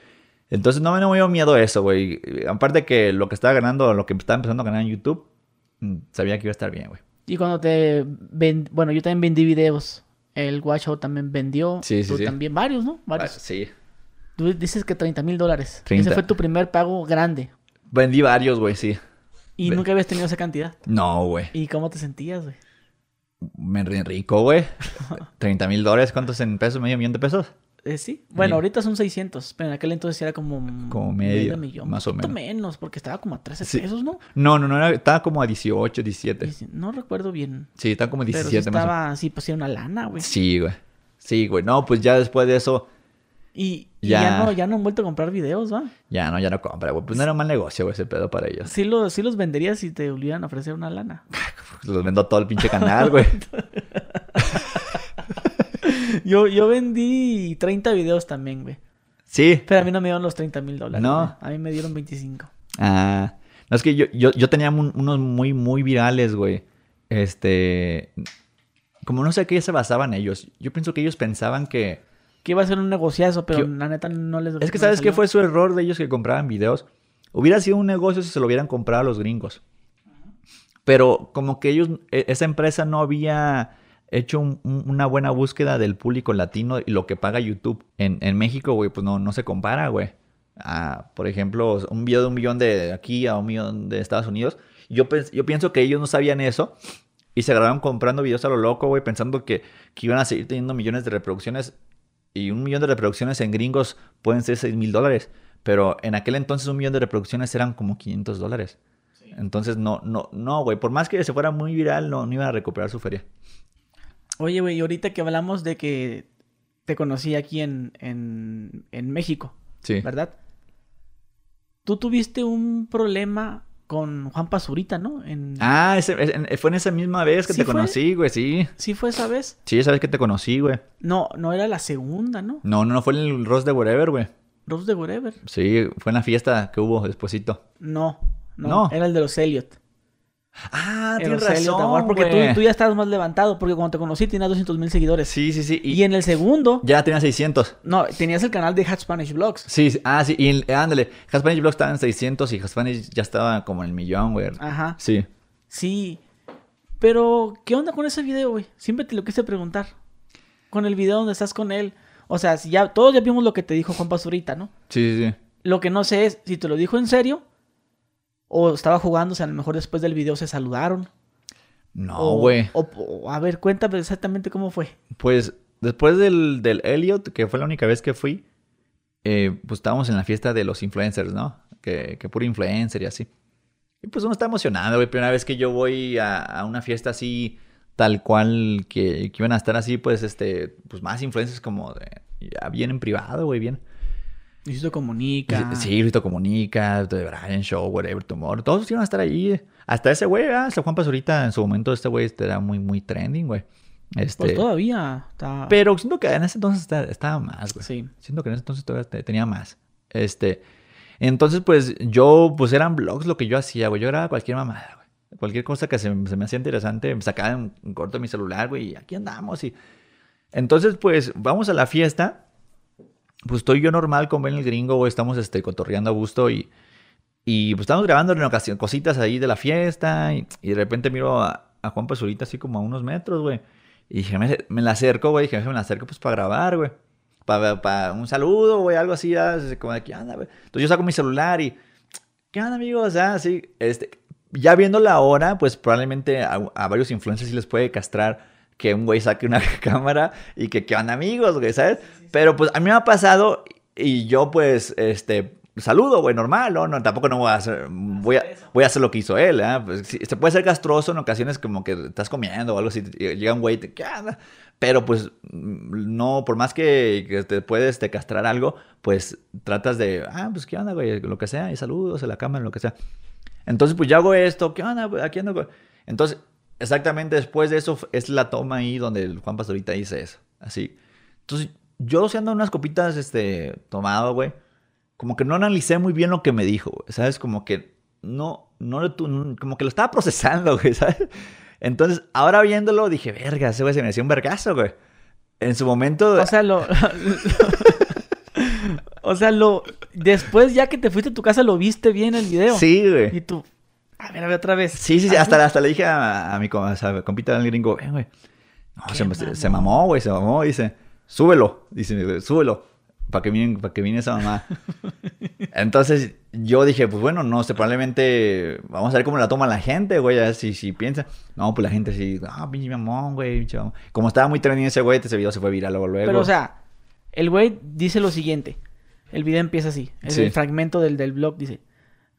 Entonces no me, no me dio miedo eso, güey. Aparte que lo que estaba ganando, lo que estaba empezando a ganar en YouTube, sabía que iba a estar bien, güey. Y cuando te... ven- Bueno, yo también vendí videos. El Guacho también vendió. Sí, sí, Tú sí. también, varios, ¿no? Ah, Varios. Sí. Tú dices que 30 mil dólares. 30. Ese fue tu primer pago grande. Vendí varios, güey, sí. Y nunca habías tenido esa cantidad. No, güey. ¿Y cómo te sentías, güey? Me re rico, güey. 30 mil dólares, ¿cuántos en pesos? ¿Medio millón de pesos? Eh, sí. Bueno, Sí. ahorita son 600, pero en aquel entonces era como... Como medio, millón. más o menos. menos, porque estaba como a 13 Sí. pesos, ¿no? No, no, no, era- estaba como a 18, 17. Dice- No recuerdo bien. Sí, estaba como Pero 17 sí más o estaba, sí, pues era una lana, güey. Sí, güey. Sí, güey. No, pues ya después de eso, Y, y Ya. no, ya no han vuelto a comprar videos, ¿va? ya no, ya no compra, güey. Pues no era un mal negocio, güey, ese pedo para ellos. Sí, lo, sí los venderías si te volvieran a ofrecer una lana. Los vendo todo el pinche canal, güey. Yo, yo vendí 30 videos también, güey. Sí. Pero a mí no me dieron los 30 mil dólares. No. güey. A mí me dieron 25. Ah, no, es que yo, yo, yo tenía un- unos muy, muy virales, güey. Este. Como no sé qué se basaban ellos. Yo pienso que ellos pensaban que. Que iba a ser un negociazo, pero Que- la neta no les Es que no ¿sabes qué fue su error de ellos que compraban videos? Hubiera sido un negocio si se lo hubieran comprado a los gringos. Pero como que ellos, e- esa empresa no había hecho un- un- una buena búsqueda del público latino y lo que paga YouTube. En, en México, güey, pues no, no se compara, güey. Ah, por ejemplo, un video de un millón de aquí a un millón de Estados Unidos. Yo, pienso que ellos no sabían eso y se agarraron comprando videos a lo loco, güey, pensando que, que iban a seguir teniendo millones de reproducciones. Y un millón de reproducciones en gringos pueden ser 6 mil dólares. Pero en aquel entonces un millón de reproducciones eran como 500 dólares. Entonces, no, no, no, güey. Por más que se fuera muy viral, no, no iban a recuperar su feria. Oye, güey, y ahorita que hablamos de que te conocí aquí en, en, en México, Sí. ¿verdad? Tú tuviste un problema con Juan Pazurita, ¿no? En... Ah, ese- ese- fue en esa misma vez que ¿Sí te fue? conocí, güey, sí. ¿Sí fue esa vez? Sí, esa vez que te conocí, güey. No, no era la segunda, ¿no? No, no, no fue en el Ross de Wherever, güey. Rose de Wherever. Sí, fue en la fiesta que hubo despuesito. No, no, No. era el de los Elliot. Ah, El tienes razón, porque tú, tú ya estabas más levantado, porque cuando te conocí tenías 200 mil seguidores. Sí, sí, sí. Y, Y en el segundo, ya tenía 600. no, tenías el canal de Hat Spanish Vlogs. Sí, sí, ah, sí. Y ándale, Haspanish Blog estaba en 600 y Haspanish ya estaba como en el millón, güey. Ajá. Sí. Sí. Pero, ¿qué onda con ese video, güey? Siempre te lo quise preguntar. Con el video donde estás con él. O sea, si ya, todos ya vimos lo que te dijo Juan Pazurita, ¿no? Sí, sí, sí. Lo que no sé es si te lo dijo en serio o estaba jugando, o sea, a lo mejor después del video se saludaron. No, o- güey. O, o- a ver, cuéntame exactamente cómo fue. Pues después del, del Elliot, que fue la única vez que fui, eh, pues estábamos en la fiesta de los influencers, ¿no? Que, que puro influencer y así. Y pues uno está emocionado, güey. Primera vez que yo voy a, a una fiesta así, tal cual, que, que iban a estar así, pues, este, pues más influencers como de, ya bien en privado, güey, bien. Luisito Comunica. Sí, Rito Comunica, The Brian Show, Whatever Tomorrow. Todos iban a estar ahí. Hasta ese güey, ah, hasta Juan Pazurita, en su momento, este güey este era muy, muy trending, güey. Este, Pues todavía está... pero siento que en ese entonces estaba, más, güey. Sí. Siento que en ese entonces todavía te- tenía más. Este, entonces, pues, yo, pues, eran vlogs lo que yo hacía, güey. Yo grababa cualquier mamada, güey. Cualquier cosa que se, se me hacía interesante, me sacaba en, en corto de mi celular, güey, y aquí andamos. Y... Entonces, pues, vamos a la fiesta. Pues estoy yo normal con Ben el gringo. Estamos, este, cotorreando a gusto y... Y pues estamos grabando en ocasión cositas ahí de la fiesta. Y, de repente miro a, a Juan Pazurita así como a unos metros, güey. Y dije, me, me la acerco, güey. Dije, me la acerco pues para grabar, güey. Para un saludo, güey, algo así. ya, Como de, ¿qué onda, güey? Entonces yo saco mi celular y... ¿Qué onda, amigos? Ah. Este, ya viendo la hora, pues probablemente a, a varios influencers sí les puede castrar que un güey saque una cámara y que, ¿qué onda, amigos, güey? ¿Sabes? Pero pues a mí me ha pasado Y yo, pues, este, saludo, güey, normal, ¿no? no tampoco no voy a hacer, voy a, voy a hacer lo que hizo él, ¿eh? Pues, sí, se puede ser castroso en ocasiones como que estás comiendo o algo así, llega un güey, y te, ¿qué onda? Pero pues no, por más que, que te puedes te castrar algo, pues tratas de, ah, pues qué onda, güey, lo que sea, y saludos a la cámara, lo que sea. Entonces, pues yo hago esto, ¿qué onda? Aquí ando. güey. Entonces, exactamente después de eso es la toma ahí donde el Juan Pastorita dice eso, así. Entonces, yo se ando unas copitas, este, tomado, güey como que no analicé muy bien lo que me dijo, güey, ¿sabes? Como que no, no, como que lo estaba procesando, güey, ¿sabes? Entonces, ahora viéndolo, dije, verga, ese güey se me hacía un vergazo, güey. En su momento, O sea, lo. o sea, lo. Después, ya que te fuiste a tu casa, lo viste bien el video. sí, Y güey. tú. A ver, a ver otra vez. Sí, sí, sí, hasta, hasta le dije a, a mi com- o sea, compita del gringo, eh, güey. No, se, me- se- mamó, güey, se mamó. Dice, súbelo. Dice, súbelo. Para que, viene, para que viene esa mamá. Entonces yo dije, pues bueno, no sé, probablemente vamos a ver cómo la toma la gente, güey, a ver si, si piensa. No, pues la gente sí, ah, pinche mamón, güey. Como estaba muy trendy ese güey, ese video se fue viral luego. luego. Pero, o sea, el güey dice lo siguiente. El video empieza así. Es Sí. el fragmento del, del blog. Dice: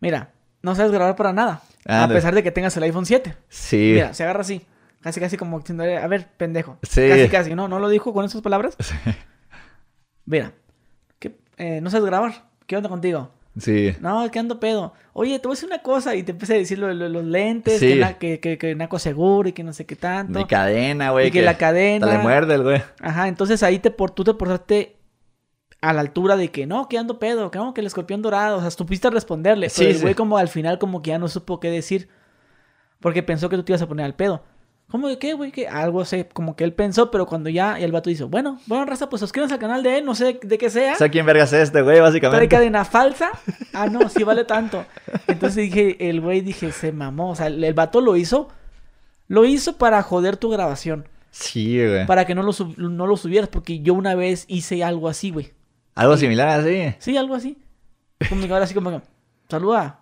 Mira, no sabes grabar para nada. a pesar de que tengas el iPhone 7. sí. Mira, se agarra así. Casi, casi como diciendo, a ver, pendejo. Sí. Casi, casi. No, no lo dijo con esas palabras. Mira, ¿qué, eh, no sabes grabar. ¿Qué onda contigo? Sí. No, que ando pedo. Oye, te voy a decir una cosa. Y te empieza a decir lo los lentes, Sí. que, na- que, que, que Naco seguro y que no sé qué tanto. Mi cadena, güey. Y que la cadena. hasta le muerde el güey. Ajá, entonces ahí te por, tú te portaste a la altura de que no, que ando pedo, que no, que el escorpión dorado. O sea, supiste responderle. Sí, pero el sí. güey como al final como que ya no supo qué decir. Porque pensó que tú te ibas a poner al pedo. ¿Cómo de qué, güey? Que algo sé, como que él pensó, pero cuando ya y el vato dice, bueno, bueno, raza, pues suscríbanse al canal de él, no sé de qué sea. O sea, ¿quién vergas es este güey, Trae básicamente? cadena falsa. Ah, no, sí vale tanto. Entonces dije, el güey dije, se mamó. O sea, el, el vato lo hizo. Lo hizo para joder tu grabación. Sí, güey. Para que no lo, no lo subieras. Porque yo una vez hice algo así, güey. Algo similar así. Sí, algo así. Ahora así como que, saluda.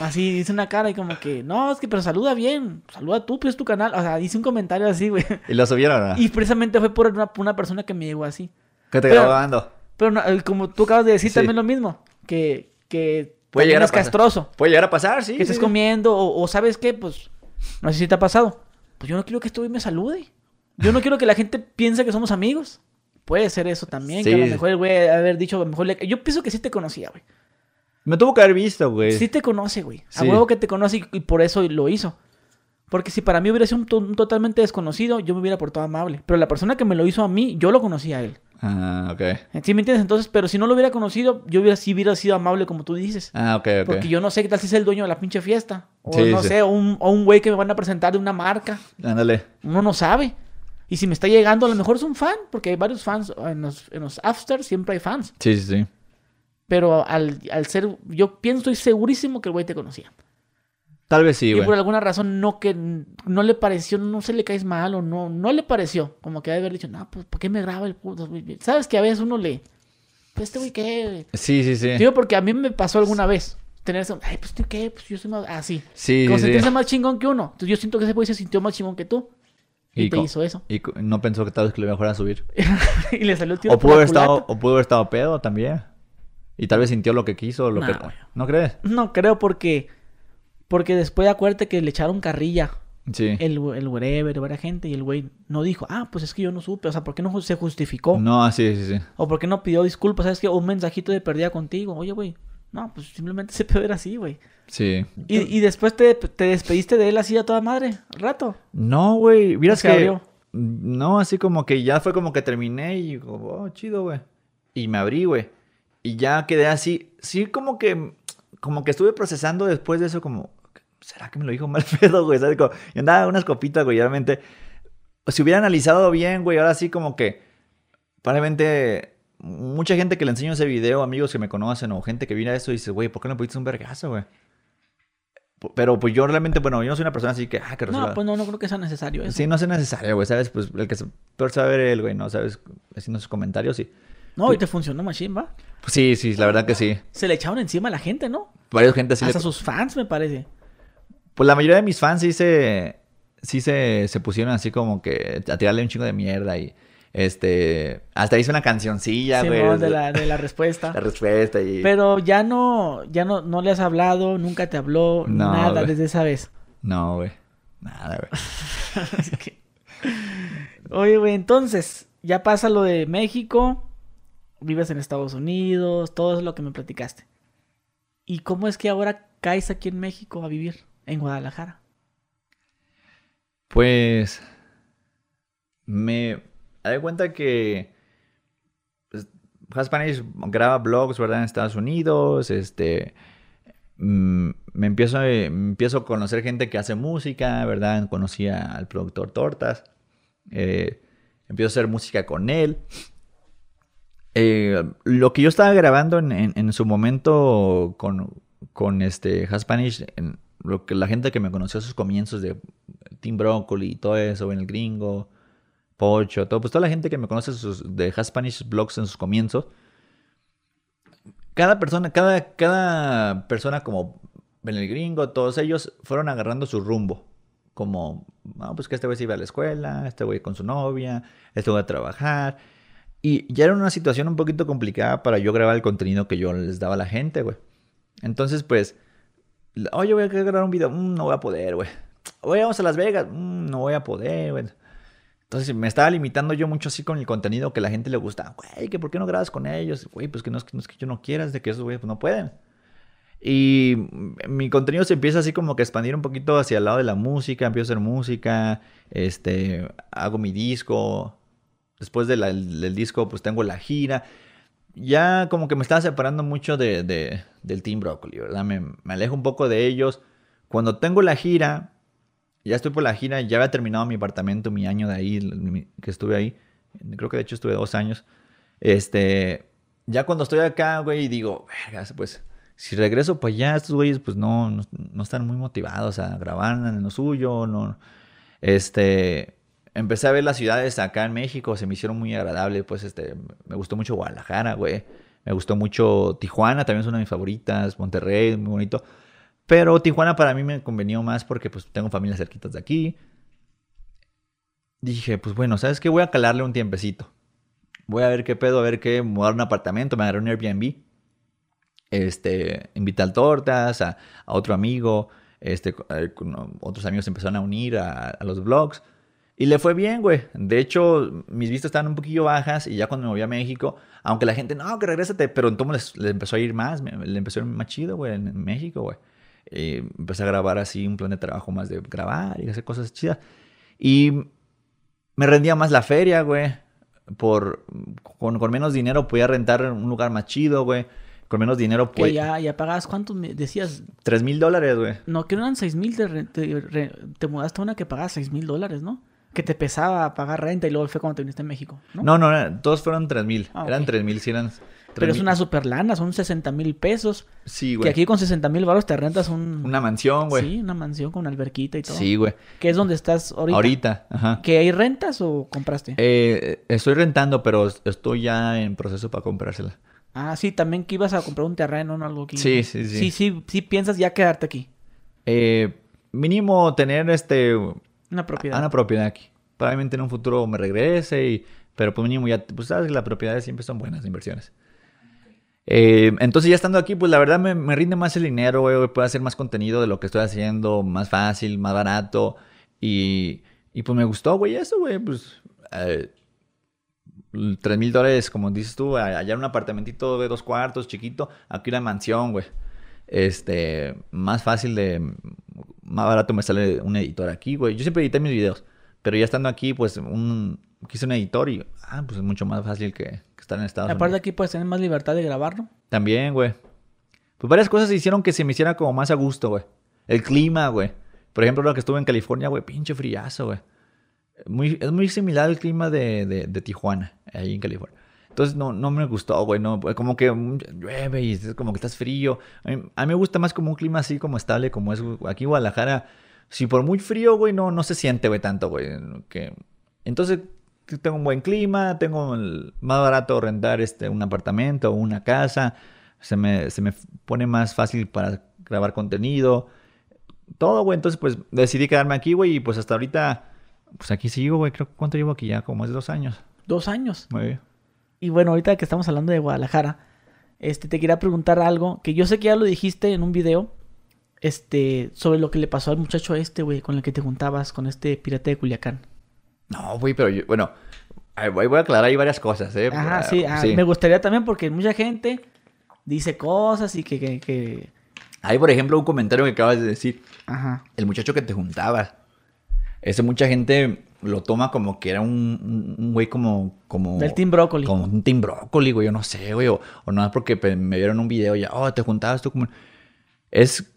Así hice una cara y como que, no, es que, pero saluda bien. Saluda tú, pues es tu canal. O sea, hice un comentario así, güey. Y lo subieron, ¿no? Y precisamente fue por una, una persona que me llegó así. ¿Qué te Pero- grabando? Pero no, como tú acabas de decir Sí. también lo mismo. Que, que Puede llegar a pasar. castroso. Puede llegar a pasar, sí. que sí, estés sí. comiendo o, o sabes qué, pues no sé si te ha pasado. Pues yo no quiero que este güey me salude. Yo no quiero que la gente piense que somos amigos. Puede ser eso también, que a lo mejor el güey haber dicho, a lo mejor le- yo pienso que sí te conocía, güey. Me tuvo que haber visto, güey. Sí te conoce, güey. A Sí. huevo que te conoce y, y por eso lo hizo. Porque si para mí hubiera sido un, un totalmente desconocido, yo me hubiera portado amable. Pero la persona que me lo hizo a mí, yo lo conocía a él. Ah, ok. ¿Sí me entiendes? Entonces, pero si no lo hubiera conocido, yo hubiera, sí hubiera sido amable como tú dices. Ah, ok, ok. Porque yo no sé qué tal si es el dueño de la pinche fiesta. O Sí, no sí. sé, o un, o un güey que me van a presentar de una marca. Ándale. Uno no sabe. Y si me está llegando, a lo mejor es un fan, porque hay varios fans. En los, en los afters siempre hay fans. Sí, sí, sí. Pero al, al ser, yo pienso, estoy segurísimo que el güey te conocía. Tal vez sí, y güey. por alguna razón no que no le pareció, no se le caes mal o no, no le pareció. Como que ha de haber dicho, no, pues ¿por qué me graba el puto? güey?" Sabes que a veces uno le. Pues este güey qué. Sí, sí, sí. Digo, porque a mí me pasó alguna vez. Tener eso, ay, pues tú qué, pues yo soy más. Así. Sí, como sí, sentirse sí. más chingón que uno. Entonces yo siento que ese güey se sintió más chingón que tú. Y, Y te hizo eso. Y no pensó que tal vez que lo mejor a subir. y le salió el tiro O pudo, haber estado, o pudo haber estado pedo también. Y tal vez sintió lo que quiso. Lo No, que... güey. ¿No crees? No creo porque. Porque después acuérdate que le echaron carrilla Sí. el, el wherever, varias gente, y el güey no dijo, ah, pues es que yo no supe. O sea, ¿por qué no se justificó? No, sí, sí, sí. O por qué no pidió disculpas, ¿sabes qué? Un mensajito de perdida contigo. Oye, güey. No, pues simplemente se peor así, güey. Sí. Y, y después te, te despediste de él así a toda madre, al rato. No, güey. Miras que. abrió. No, así como que ya fue como que terminé y digo, oh, chido, güey. Y me abrí, güey. Y ya quedé así. Sí, como que. Como que estuve procesando después de eso, como. ¿Será que me lo dijo mal pedo, güey? ¿Sabes? Como, yo andaba unas copitas, güey. Realmente. Si hubiera analizado bien, güey, ahora sí como que. Probablemente. Mucha gente que le enseño ese video, amigos que me conocen o gente que viene a esto y dice, güey, ¿por qué no pusiste un vergazo, güey? Pero pues yo realmente, bueno, yo no soy una persona así que, ah, que resuelva. No, pues no, no creo que sea necesario eso. Sí, no es necesario, güey, ¿sabes? Pues el que se- peor saber él, güey, ¿no? ¿Sabes? Haciendo sus comentarios y... No, y te funcionó Machine, ¿va? Pues sí, sí, la verdad que sí. Se le echaron encima a la gente, ¿no? Varios gente sí le- Hasta sus fans, me parece. Pues la mayoría de mis fans sí se... Sí se, se pusieron así como que a tirarle un chingo de mierda y... Este, hasta hice una cancioncilla, güey. De la, de la respuesta. La respuesta y... Pero ya no, ya no, no le has hablado, nunca te habló, No, nada desde esa vez. No, güey. Nada, güey. Es que- Oye, güey, entonces, ya pasa lo de México, vives en Estados Unidos, todo es lo que me platicaste. ¿Y cómo es que ahora caes aquí en México a vivir, en Guadalajara? Pues me da cuenta que pues, Spanish graba blogs, ¿verdad? En Estados Unidos, este mm, me empiezo, me empiezo a conocer gente que hace música, ¿verdad? Conocí a- al productor Tortas, eh, empiezo a hacer música con él. Eh, lo que yo estaba grabando en, su momento con, con este Has Spanish, en lo que la gente que me conoció a sus comienzos de Team Broccoli y todo eso, en el gringo, Pocho, todo, pues toda la gente que me conoce sus- de Has Spanish blogs en sus comienzos, cada persona, cada, cada persona como en el gringo, todos ellos fueron agarrando su rumbo. Como, ah, pues que este güey se iba a la escuela, este güey con su novia, este güey a trabajar. Y ya era una situación un poquito complicada para yo grabar el contenido que yo les daba a la gente, güey. Entonces, pues, oye, voy a grabar un video, Mm, no voy a poder, güey. Oye, vamos a Las Vegas, Mm, no voy a poder, güey. Entonces me estaba limitando yo mucho así con el contenido que la gente le gusta. Güey, que ¿por qué no grabas con ellos? Güey, pues que no es, que yo no quiera, es de que esos güeyes pues, no pueden. Y mi contenido se empieza así como que a expandir un poquito hacia el lado de la música. Empiezo a hacer música, este, hago mi disco. Después del disco, pues tengo la gira. Ya como que me estaba separando mucho de, de- del Team Broccoli, ¿verdad? Me, me alejo un poco de ellos. Cuando tengo la gira, ya estoy por la gira, ya había terminado mi apartamento, mi año de ahí, que estuve ahí. Creo que de hecho estuve dos años. Este, ya cuando estoy acá, güey, digo, vergas, pues, si regreso, pues ya estos güeyes, pues no, no, no están muy motivados a grabar en lo suyo, no. Este, empecé a ver las ciudades acá en México, se me hicieron muy agradables, pues, este, me gustó mucho Guadalajara, güey. Me gustó mucho Tijuana, también es una de mis favoritas, Monterrey, muy bonito. Pero Tijuana para mí me convenió más porque pues tengo familias cerquitas de aquí. Dije, pues bueno, ¿sabes qué? Voy a calarle un tiempecito. Voy a ver qué pedo, a ver qué, me voy a dar un apartamento, me agarré un Airbnb. Este, invité al tortas, a, otro amigo, este, eh, otros amigos se empezaron a unir a, los vlogs. Y le fue bien, güey. De hecho, mis vistas estaban un poquillo bajas y ya cuando me moví a México, aunque la gente, no, que regrésate, pero entonces les empezó a ir más, le empezó a ir más chido, güey, en México, güey. Eh, empecé a grabar así un plan de trabajo más de grabar y hacer cosas chidas. Y me rendía más la feria, güey. Por, con, con menos dinero podía rentar un lugar más chido, güey. Con menos dinero pues ya, ya pagabas, ¿cuánto me decías? Tres mil dólares, güey. No, que no eran seis mil, te, mudaste a una que pagaba seis mil dólares, ¿no? Que te pesaba pagar renta y luego fue cuando te viniste a México, ¿no? No, no, todos fueron tres mil. Ah, Eran tres mil, sí eran... Pero es 3,000. una super lana, son 60 mil pesos. Sí, Que güey. aquí con 60 mil baros te rentas un... Una mansión, güey. Sí, una mansión con alberquita y todo. Sí, güey. Que es donde estás ahorita. Ahorita, ajá. ¿Que hay rentas o compraste? Eh, estoy rentando, pero estoy ya en proceso para comprársela. Ah, sí, también que ibas a comprar un terreno o algo aquí. Sí, sí, sí. Sí, sí, sí piensas ya quedarte aquí. Eh, mínimo tener este Una propiedad. una propiedad aquí. Probablemente en un futuro me regrese, y, pero pues mínimo ya, pues sabes que las propiedades siempre son buenas inversiones. Eh, entonces ya estando aquí, pues la verdad me, rinde más el dinero, güey, puedo hacer más contenido de lo que estoy haciendo, más fácil, más barato. Y, pues me gustó, güey, eso, güey, pues... eh, 3 mil dólares, como dices tú, allá en un apartamentito de dos cuartos, chiquito, aquí una mansión, güey. Este, más fácil de, más barato me sale un editor aquí, güey. Yo siempre edité mis videos, pero ya estando aquí, pues, un, quise un editor y, ah, pues es mucho más fácil que, que estar en Estados Aparte Unidos. aquí puedes tener más libertad de grabarlo. También, güey. Pues varias cosas hicieron que se me hiciera como más a gusto, güey. El clima, güey. Por ejemplo, lo que estuve en California, güey, pinche friazo, güey. Muy, es muy similar al clima de, de, de Tijuana, ahí en California. Entonces no, no me gustó, güey. No, pues, como que mm, llueve y es como que estás frío. A mí, a mí me gusta más como un clima así como estable, como es aquí en Guadalajara. Si por muy frío, güey, no, no se siente, güey, tanto, güey. Que... Entonces tengo un buen clima, tengo el- más barato rentar este, un apartamento o una casa. Se me, se me pone más fácil para grabar contenido. Todo, güey. Entonces, pues decidí quedarme aquí, güey. Y pues hasta ahorita, pues aquí sigo, güey. Creo que cuánto llevo aquí ya, como es dos años. Dos años. Muy bien. Y bueno, ahorita que estamos hablando de Guadalajara, este, te quería preguntar algo que yo sé que ya lo dijiste en un video, este, sobre lo que le pasó al muchacho este, güey, con el que te juntabas, con este pirata de Culiacán. No, güey, pero yo, bueno, ahí voy, a aclarar ahí varias cosas, ¿eh? Ajá, Ah, sí, ah, me gustaría también porque mucha gente dice cosas y que, que, que- Hay, por ejemplo, un comentario que acabas de decir. Ajá. El muchacho que te juntabas. Ese mucha gente lo toma como que era un, un- un güey como... como Del Team Brócoli. Como un Team Brócoli, güey. Yo no sé, güey. O, o nada porque me vieron un video y ya... Oh, te juntabas tú como... Es...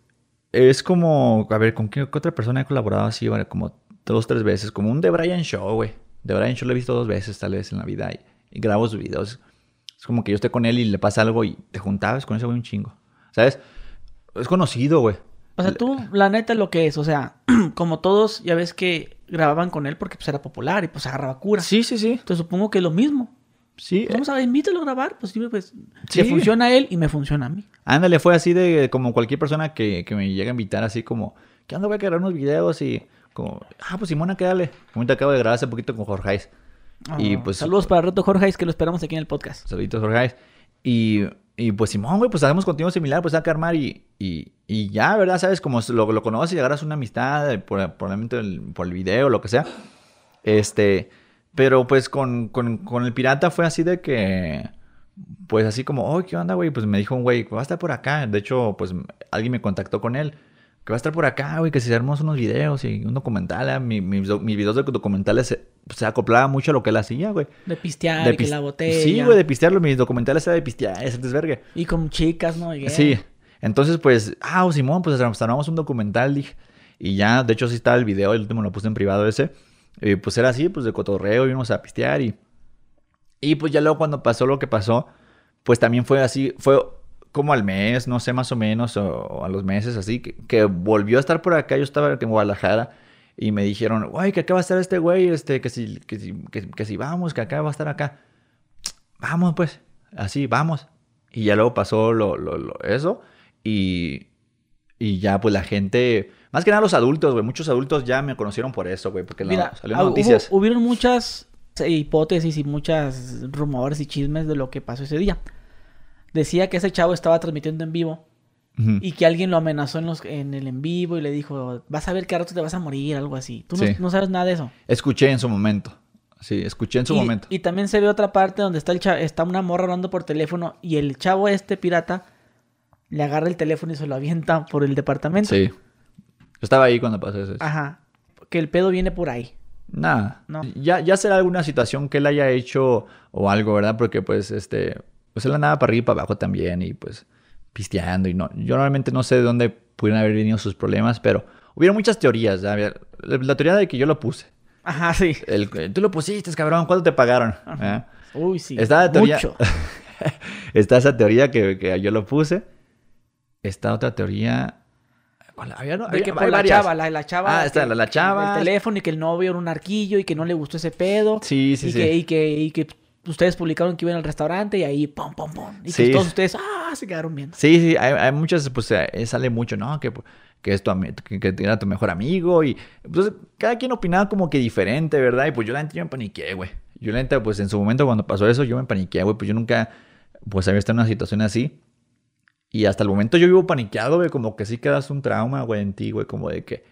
Es como... A ver, ¿con qué, qué otra persona he colaborado así? Bueno, como dos, tres veces. Como un The Brian Show, güey. The Brian Show lo he visto dos veces tal vez en la vida. Y, y grabo sus videos. Es como que yo esté con él y le pasa algo y te juntabas con ese güey un chingo. ¿Sabes? Es conocido, güey. O sea, tú, la neta, lo que es, o sea, como todos, ya ves que grababan con él porque pues era popular y pues agarraba cura. Sí, sí, sí. Entonces supongo que es lo mismo. Sí. Pues, vamos a ver, invítalo a grabar, pues, sí, pues Sí. le funciona a él y me funciona a mí. Ándale, fue así de como cualquier persona que, que me llega a invitar, así como, ¿qué onda? Voy a grabar unos videos y como, ah, pues Simona, quédale. Te acabo de grabar hace poquito con Jorge. Y Ah, pues- Saludos para Reto Jorge, que lo esperamos aquí en el podcast. Saluditos, Jorge. Y, y pues Simón, güey, pues hacemos contenido similar, pues hay que armar y, y, y ya, ¿verdad? ¿Sabes? Como lo, lo conoces y agarras una amistad, eh, por, probablemente el- por el video, lo que sea. Este, pero pues con, con, con el pirata fue así de que, pues así como, oh, ¿qué onda, güey? Pues me dijo un güey, va a estar por acá. De hecho, pues alguien me contactó con él. Que va a estar por acá, güey, que si hacemos unos videos y un documental. ah, mi- mis, do- mis videos de documentales se, se acoplaban mucho a lo que él hacía, güey. De pistear, De y que pis- la botella. Sí, güey, de pistearlo. Mis documentales era de pistear, ese desvergue. Y con chicas, ¿no? Sí. Entonces, pues, ah, Simón, pues armamos un documental, dije. Y ya, de hecho, sí estaba el video, el último lo puse en privado ese. Y pues era así, pues de cotorreo, íbamos a pistear y. Y pues ya luego cuando pasó lo que pasó, pues también fue así, fue como al mes, no sé, más o menos, o, a los meses, así, que, que volvió a estar por acá. Yo estaba en Guadalajara y me dijeron, güey, que acá va a estar este güey, este, que si, que si, que, que si vamos, que acá va a estar acá. Vamos, pues, así, vamos. Y ya luego pasó lo, lo, lo- eso y, y ya pues la gente, más que nada los adultos, güey, muchos adultos ya me conocieron por eso, güey, porque Mira, no, salió en ah, noticias. hubo- hubieron muchas eh, hipótesis y muchas rumores y chismes de lo que pasó ese día. Decía que ese chavo estaba transmitiendo en vivo y que alguien lo amenazó en, los, en el en vivo y le dijo, vas a ver que a rato te vas a morir, algo así. Tú no, Sí. no sabes nada de eso. Escuché en su momento. Sí, escuché en su y, momento. y también se ve otra parte donde está, el cha- está una morra hablando por teléfono y el chavo este pirata le agarra el teléfono y se lo avienta por el departamento. Sí. Yo estaba ahí cuando pasó eso. Ajá. Que el pedo viene por ahí. Nada. No. Ya, ya será alguna situación que él haya hecho o algo, ¿verdad? Porque pues este, pues él andaba para arriba y para abajo también y pues pisteando y no. Yo normalmente no sé de dónde pudieron haber venido sus problemas, pero hubieron muchas teorías. La, teoría de que yo lo puse. Ajá, sí. El, tú lo pusiste, cabrón. ¿Cuánto te pagaron? ¿Eh? Uy, sí. Está la teoría. Mucho. Está esa teoría que, que yo lo puse. Está otra teoría. Había, no, De que había- por la chava, la, la chava. Ah, está que- la- la chava. El teléfono y que el novio era un arquillo y que no le gustó ese pedo. Sí, sí, y sí. Que, y, que, y que ustedes publicaron que iban al restaurante y ahí pum, pum, pum. Y Sí. que todos ustedes, ah, se quedaron viendo. Sí, sí, hay, hay muchas, pues eh, sale mucho, ¿no? Que, que, es tu, que, que era tu mejor amigo y pues cada quien opinaba como que diferente, ¿verdad? Y pues yo la neta yo me paniqué, güey. Yo la neta, pues en su momento cuando pasó eso yo me paniqué, güey, pues yo nunca, pues había estado en una situación así. Y hasta el momento yo vivo paniqueado, güey, como que sí quedas un trauma, güey, en ti, güey, como de que,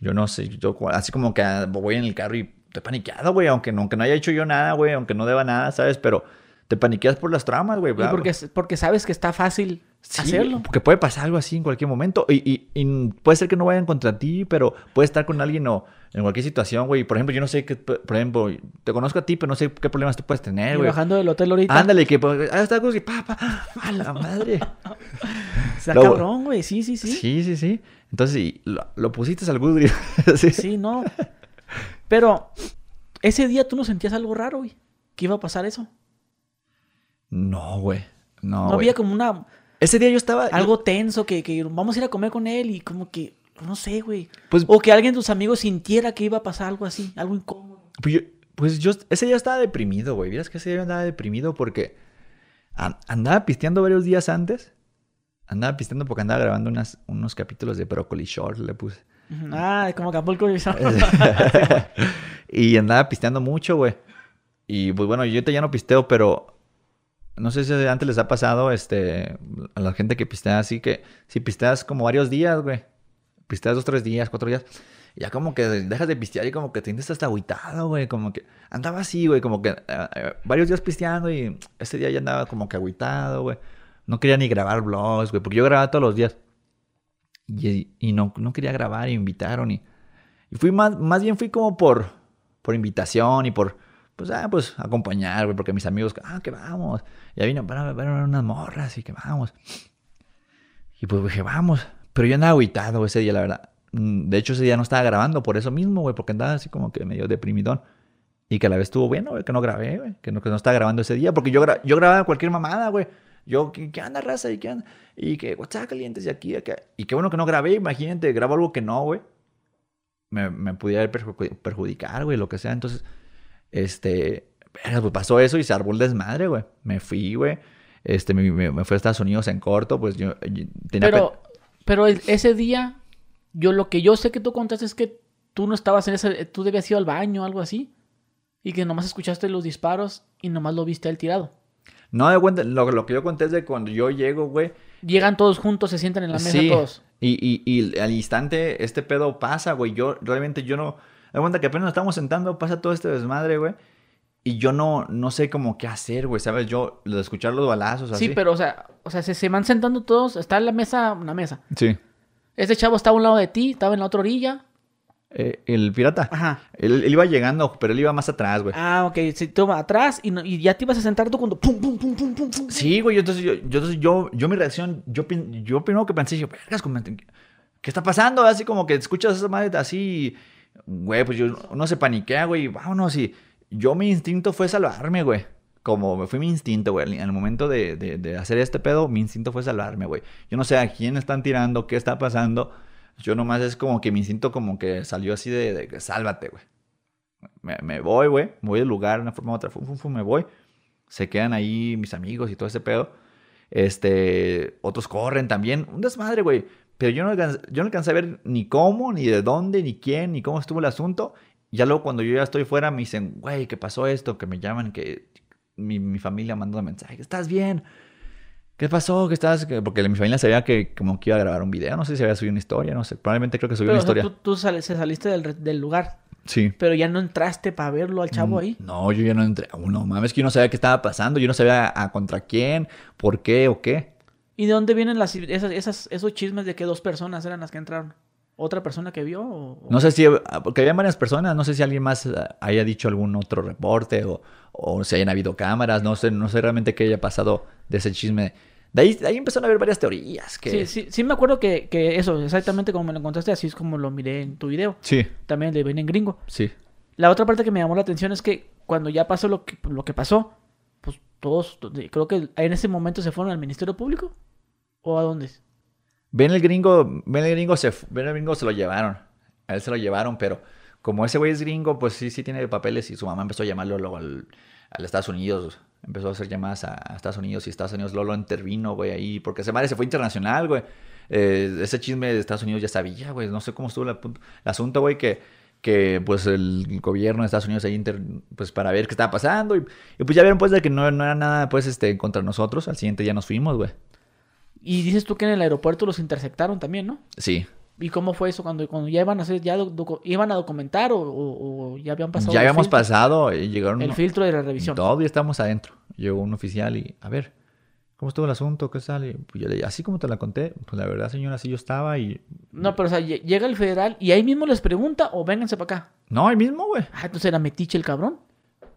yo no sé, yo así como que ah, voy en el carro y estoy paniqueado, güey, aunque no, aunque no haya hecho yo nada, güey, aunque no deba nada, ¿sabes? Pero te paniqueas por las traumas, güey. Porque, porque sabes que está fácil Sí, hacerlo. Porque puede pasar algo así en cualquier momento. Y, y- y puede ser que no vayan contra ti, pero puede estar con alguien o en cualquier situación, güey. Por ejemplo, yo no sé qué, por ejemplo, te conozco a ti, pero no sé qué problemas tú puedes tener, güey. bajando del hotel ahorita. Ándale, que pues, ah, está que pa, pa, a la madre. Está Lo- cabrón, güey. Sí, sí, sí. Sí, sí, sí. Entonces, lo, lo pusiste al sí. Sí, no. Pero ese día tú no sentías algo raro, güey. ¿Qué iba a pasar eso? No, güey. No, No, güey. había como una Ese día yo estaba. algo tenso que, que vamos a ir a comer con él y como que no sé, güey. Pues, O que alguien de tus amigos sintiera que iba a pasar algo así, algo incómodo. Pues yo, pues yo ese día estaba deprimido, güey. Vieras que ese día andaba deprimido porque an- andaba pisteando varios días antes. Andaba pisteando porque andaba grabando unas, unos capítulos de Broccoli Short, le puse. Ah, como Acapulco. y andaba pisteando mucho, güey. y pues bueno, yo ya no pisteo, pero no sé si antes les ha pasado este, a la gente que pistea así, que si pisteas como varios días, güey, pisteas dos, tres días, cuatro días, ya como que dejas de pistear y como que te sientes hasta agüitado, güey, como que andaba así, güey, como que eh, eh, varios días pisteando y ese día ya andaba como que agüitado, güey. No quería ni grabar vlogs, güey, porque yo grababa todos los días. Y, y no, no quería grabar y me invitaron y, y fui más, más bien fui como por, por invitación y por, pues, ah, pues acompañar, güey, porque mis amigos, ah, que vamos. Y ahí vino para ver unas morras y que vamos. Y pues dije, vamos. Pero yo andaba aguitado ese día, la verdad. Mm, de hecho, ese día no estaba grabando por eso mismo, güey, porque andaba así como que medio deprimidón. Y que a la vez estuvo bueno, güey, que no grabé, güey, que no, que no estaba grabando ese día, porque yo, yo grababa cualquier mamada, güey. Yo, ¿qué, ¿qué, anda, raza? ¿Y qué anda? Y que, calientes y aquí, acá. Y qué bueno que no grabé, imagínate, grabo algo que no, güey. Me, me pudiera perjudicar, güey, lo que sea. Entonces, este, pues pasó eso y se armó el desmadre, güey. Me fui, güey. Este, me, me, fui a Estados Unidos en corto, pues yo, tenía... Pero, pero ese día, yo lo que yo sé que tú contaste es que tú no estabas en ese... Tú debías ir al baño o algo así. Y que nomás escuchaste los disparos y nomás lo viste al tirado. No, de cuenta, lo, lo, que yo conté es de cuando yo llego, güey. Llegan todos juntos, se sientan en la mesa todos. Y, y, y al instante este pedo pasa, güey. Yo realmente yo no... De cuenta que apenas nos estamos sentando, pasa todo este desmadre, güey. Y yo no, no sé cómo qué hacer, güey, ¿sabes? Yo, lo de escuchar los balazos así. Sí, pero, o sea, o sea, se, se van sentando todos, está en la mesa, una mesa. Sí. Este chavo estaba a un lado de ti, estaba en la otra orilla. Eh, el pirata. Ajá. Él, iba llegando, pero él iba más atrás, güey. Ah, ok. Sí, tú atrás y, y, ya te ibas a sentar tú cuando pum, pum, pum, pum, pum, pum. Sí, güey. Entonces yo, yo, entonces yo, yo mi reacción, yo, yo primero que pensé, yo, vergas, ¿qué está pasando? Así como que escuchas esa madre así, güey, pues yo no se paniquea, güey, vámonos y yo mi instinto fue salvarme, güey. Como me fue mi instinto, güey. En el momento de, de, hacer este pedo, mi instinto fue salvarme, güey. Yo no sé a quién están tirando, qué está pasando. Yo nomás es como que mi instinto como que salió así de, de sálvate, güey. Me, me, voy, güey. Me voy del lugar de una forma u otra. Fum, fum, fum, me voy. Se quedan ahí mis amigos y todo ese pedo. Este, otros corren también. Un desmadre, güey. Pero yo no, yo no alcancé a ver ni cómo, ni de dónde, ni quién, ni cómo estuvo el asunto. Ya luego cuando yo ya estoy fuera me dicen, güey, ¿qué pasó esto? Que me llaman, que mi, mi familia mandó un mensaje, ¿estás bien? ¿Qué pasó? ¿Qué estás? Porque mi familia sabía que como que iba a grabar un video, no sé si había subido una historia, no sé, probablemente creo que subió una historia. tú, tú saliste del, del, lugar. Sí. Pero ya no entraste para verlo al chavo mm, ahí. No, yo ya no entré. No mames, que yo no sabía qué estaba pasando, yo no sabía a contra quién, por qué o qué. ¿Y de dónde vienen las, esas, esas, esos chismes de que dos personas eran las que entraron? otra persona que vio? No sé si, porque había varias personas, no sé si alguien más haya dicho algún otro reporte o, o si hayan habido cámaras, no sé, no sé realmente qué haya pasado de ese chisme. De ahí, ahí empezaron a haber varias teorías. Que... Sí, sí, sí me acuerdo que, que, eso, exactamente como me lo contaste, así es como lo miré en tu video. Sí. También de ven en gringo. Sí. La otra parte que me llamó la atención es que cuando ya pasó lo que, lo que pasó, pues todos, creo que en ese momento se fueron al Ministerio Público. ¿O a dónde? Ven el gringo, ven el gringo se, ven el gringo se lo llevaron. A él se lo llevaron, pero como ese güey es gringo, pues sí, sí tiene papeles y su mamá empezó a llamarlo luego al, Estados Unidos. Empezó a hacer llamadas a, Estados Unidos y Estados Unidos luego lo intervino, güey, ahí. Porque ese madre se fue internacional, güey. Eh, ese chisme de Estados Unidos ya sabía, güey. No sé cómo estuvo el, asunto, güey, que, que pues el gobierno de Estados Unidos ahí, inter, pues para ver qué estaba pasando. Y, pues ya vieron pues de que no, no era nada, pues, este, contra nosotros. Al siguiente ya nos fuimos, güey. Y dices tú que en el aeropuerto los interceptaron también, ¿no? Sí. ¿Y cómo fue eso cuando, cuando ya iban a hacer, ya iban a documentar o, ya habían pasado? Ya habíamos pasado y llegaron. El filtro de la revisión. Todavía estamos adentro. Llegó un oficial y, a ver, ¿cómo estuvo el asunto? ¿Qué sale? Pues yo le así como te la conté, pues la verdad, señora, así yo estaba y. No, pero o sea, llega el federal y ahí mismo les pregunta o vénganse para acá. No, ahí mismo, güey. Ah, entonces era metiche el cabrón.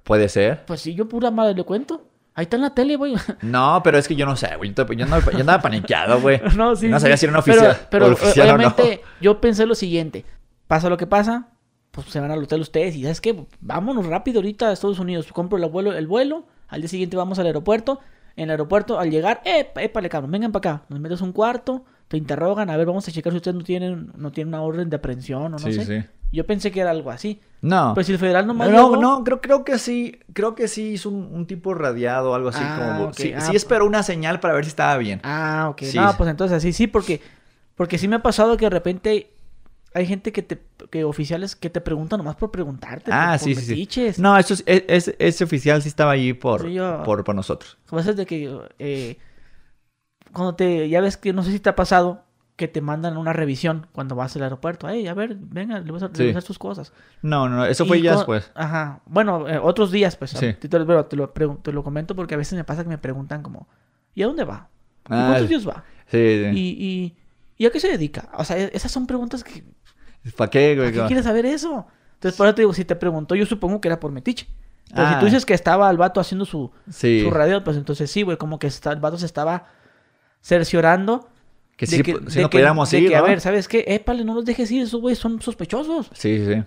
Puede ser. Pues sí, yo pura madre le cuento. Ahí está en la tele, güey. No, pero es que yo no sé, güey. Yo, andaba, yo andaba paniqueado, güey. no, sí. No sabía si era un oficial. Pero, obviamente, yo pensé lo siguiente. Pasa lo que pasa, pues se van al hotel ustedes y ¿sabes qué? Vámonos rápido ahorita a Estados Unidos. Compro el vuelo, el vuelo. Al día siguiente vamos al aeropuerto. En el aeropuerto, al llegar, eh, épale, cabrón, vengan para acá. Nos metes un cuarto, te interrogan. A ver, vamos a checar si ustedes no tienen, no tienen una orden de aprehensión o no sí, sé. Sí. Yo pensé que era algo así. No. Pero si el federal no No, no, creo, creo que sí. Creo que sí hizo un, tipo radiado o algo así. Ah, como, sí, ah, sí, esperó una señal para ver si estaba bien. Ah, ok. no, pues entonces así sí, porque, porque sí me ha pasado que de repente hay gente que te, que oficiales que te preguntan nomás por preguntarte. Ah, por, sí, por sí. No, eso es, es- es- ese oficial sí estaba ahí por, Sí, yo- por, por nosotros. Como es de que eh, cuando te, ya ves que no sé si te ha pasado que te mandan una revisión cuando vas al aeropuerto. Hey, a ver, venga, le vas a Sí. revisar tus cosas. No, no, eso fue Y ya después. Ajá. Bueno, eh, otros días, pues. Sí. Te, pero te lo, te lo comento porque a veces me pasa que me preguntan como, ¿y a dónde va? ¿Y Ah, cuántos días va? Sí, sí. ¿Y, y, ¿Y a qué se dedica? O sea, e- esas son preguntas que... ¿Para qué, ¿Para güey? qué quieres saber eso? Entonces, por eso te digo, si te preguntó, yo supongo que era por metiche. Pero si Ah. tú dices que estaba el vato haciendo su, Sí. su radio, pues entonces sí, güey, como que está- el vato se estaba cerciorando Que de sí, que, de nos que- pudiéramos de ir, que, a ¿no? ver, ¿sabes qué? Épale, no los dejes ir, esos güeyes son sospechosos. Sí, sí, sí.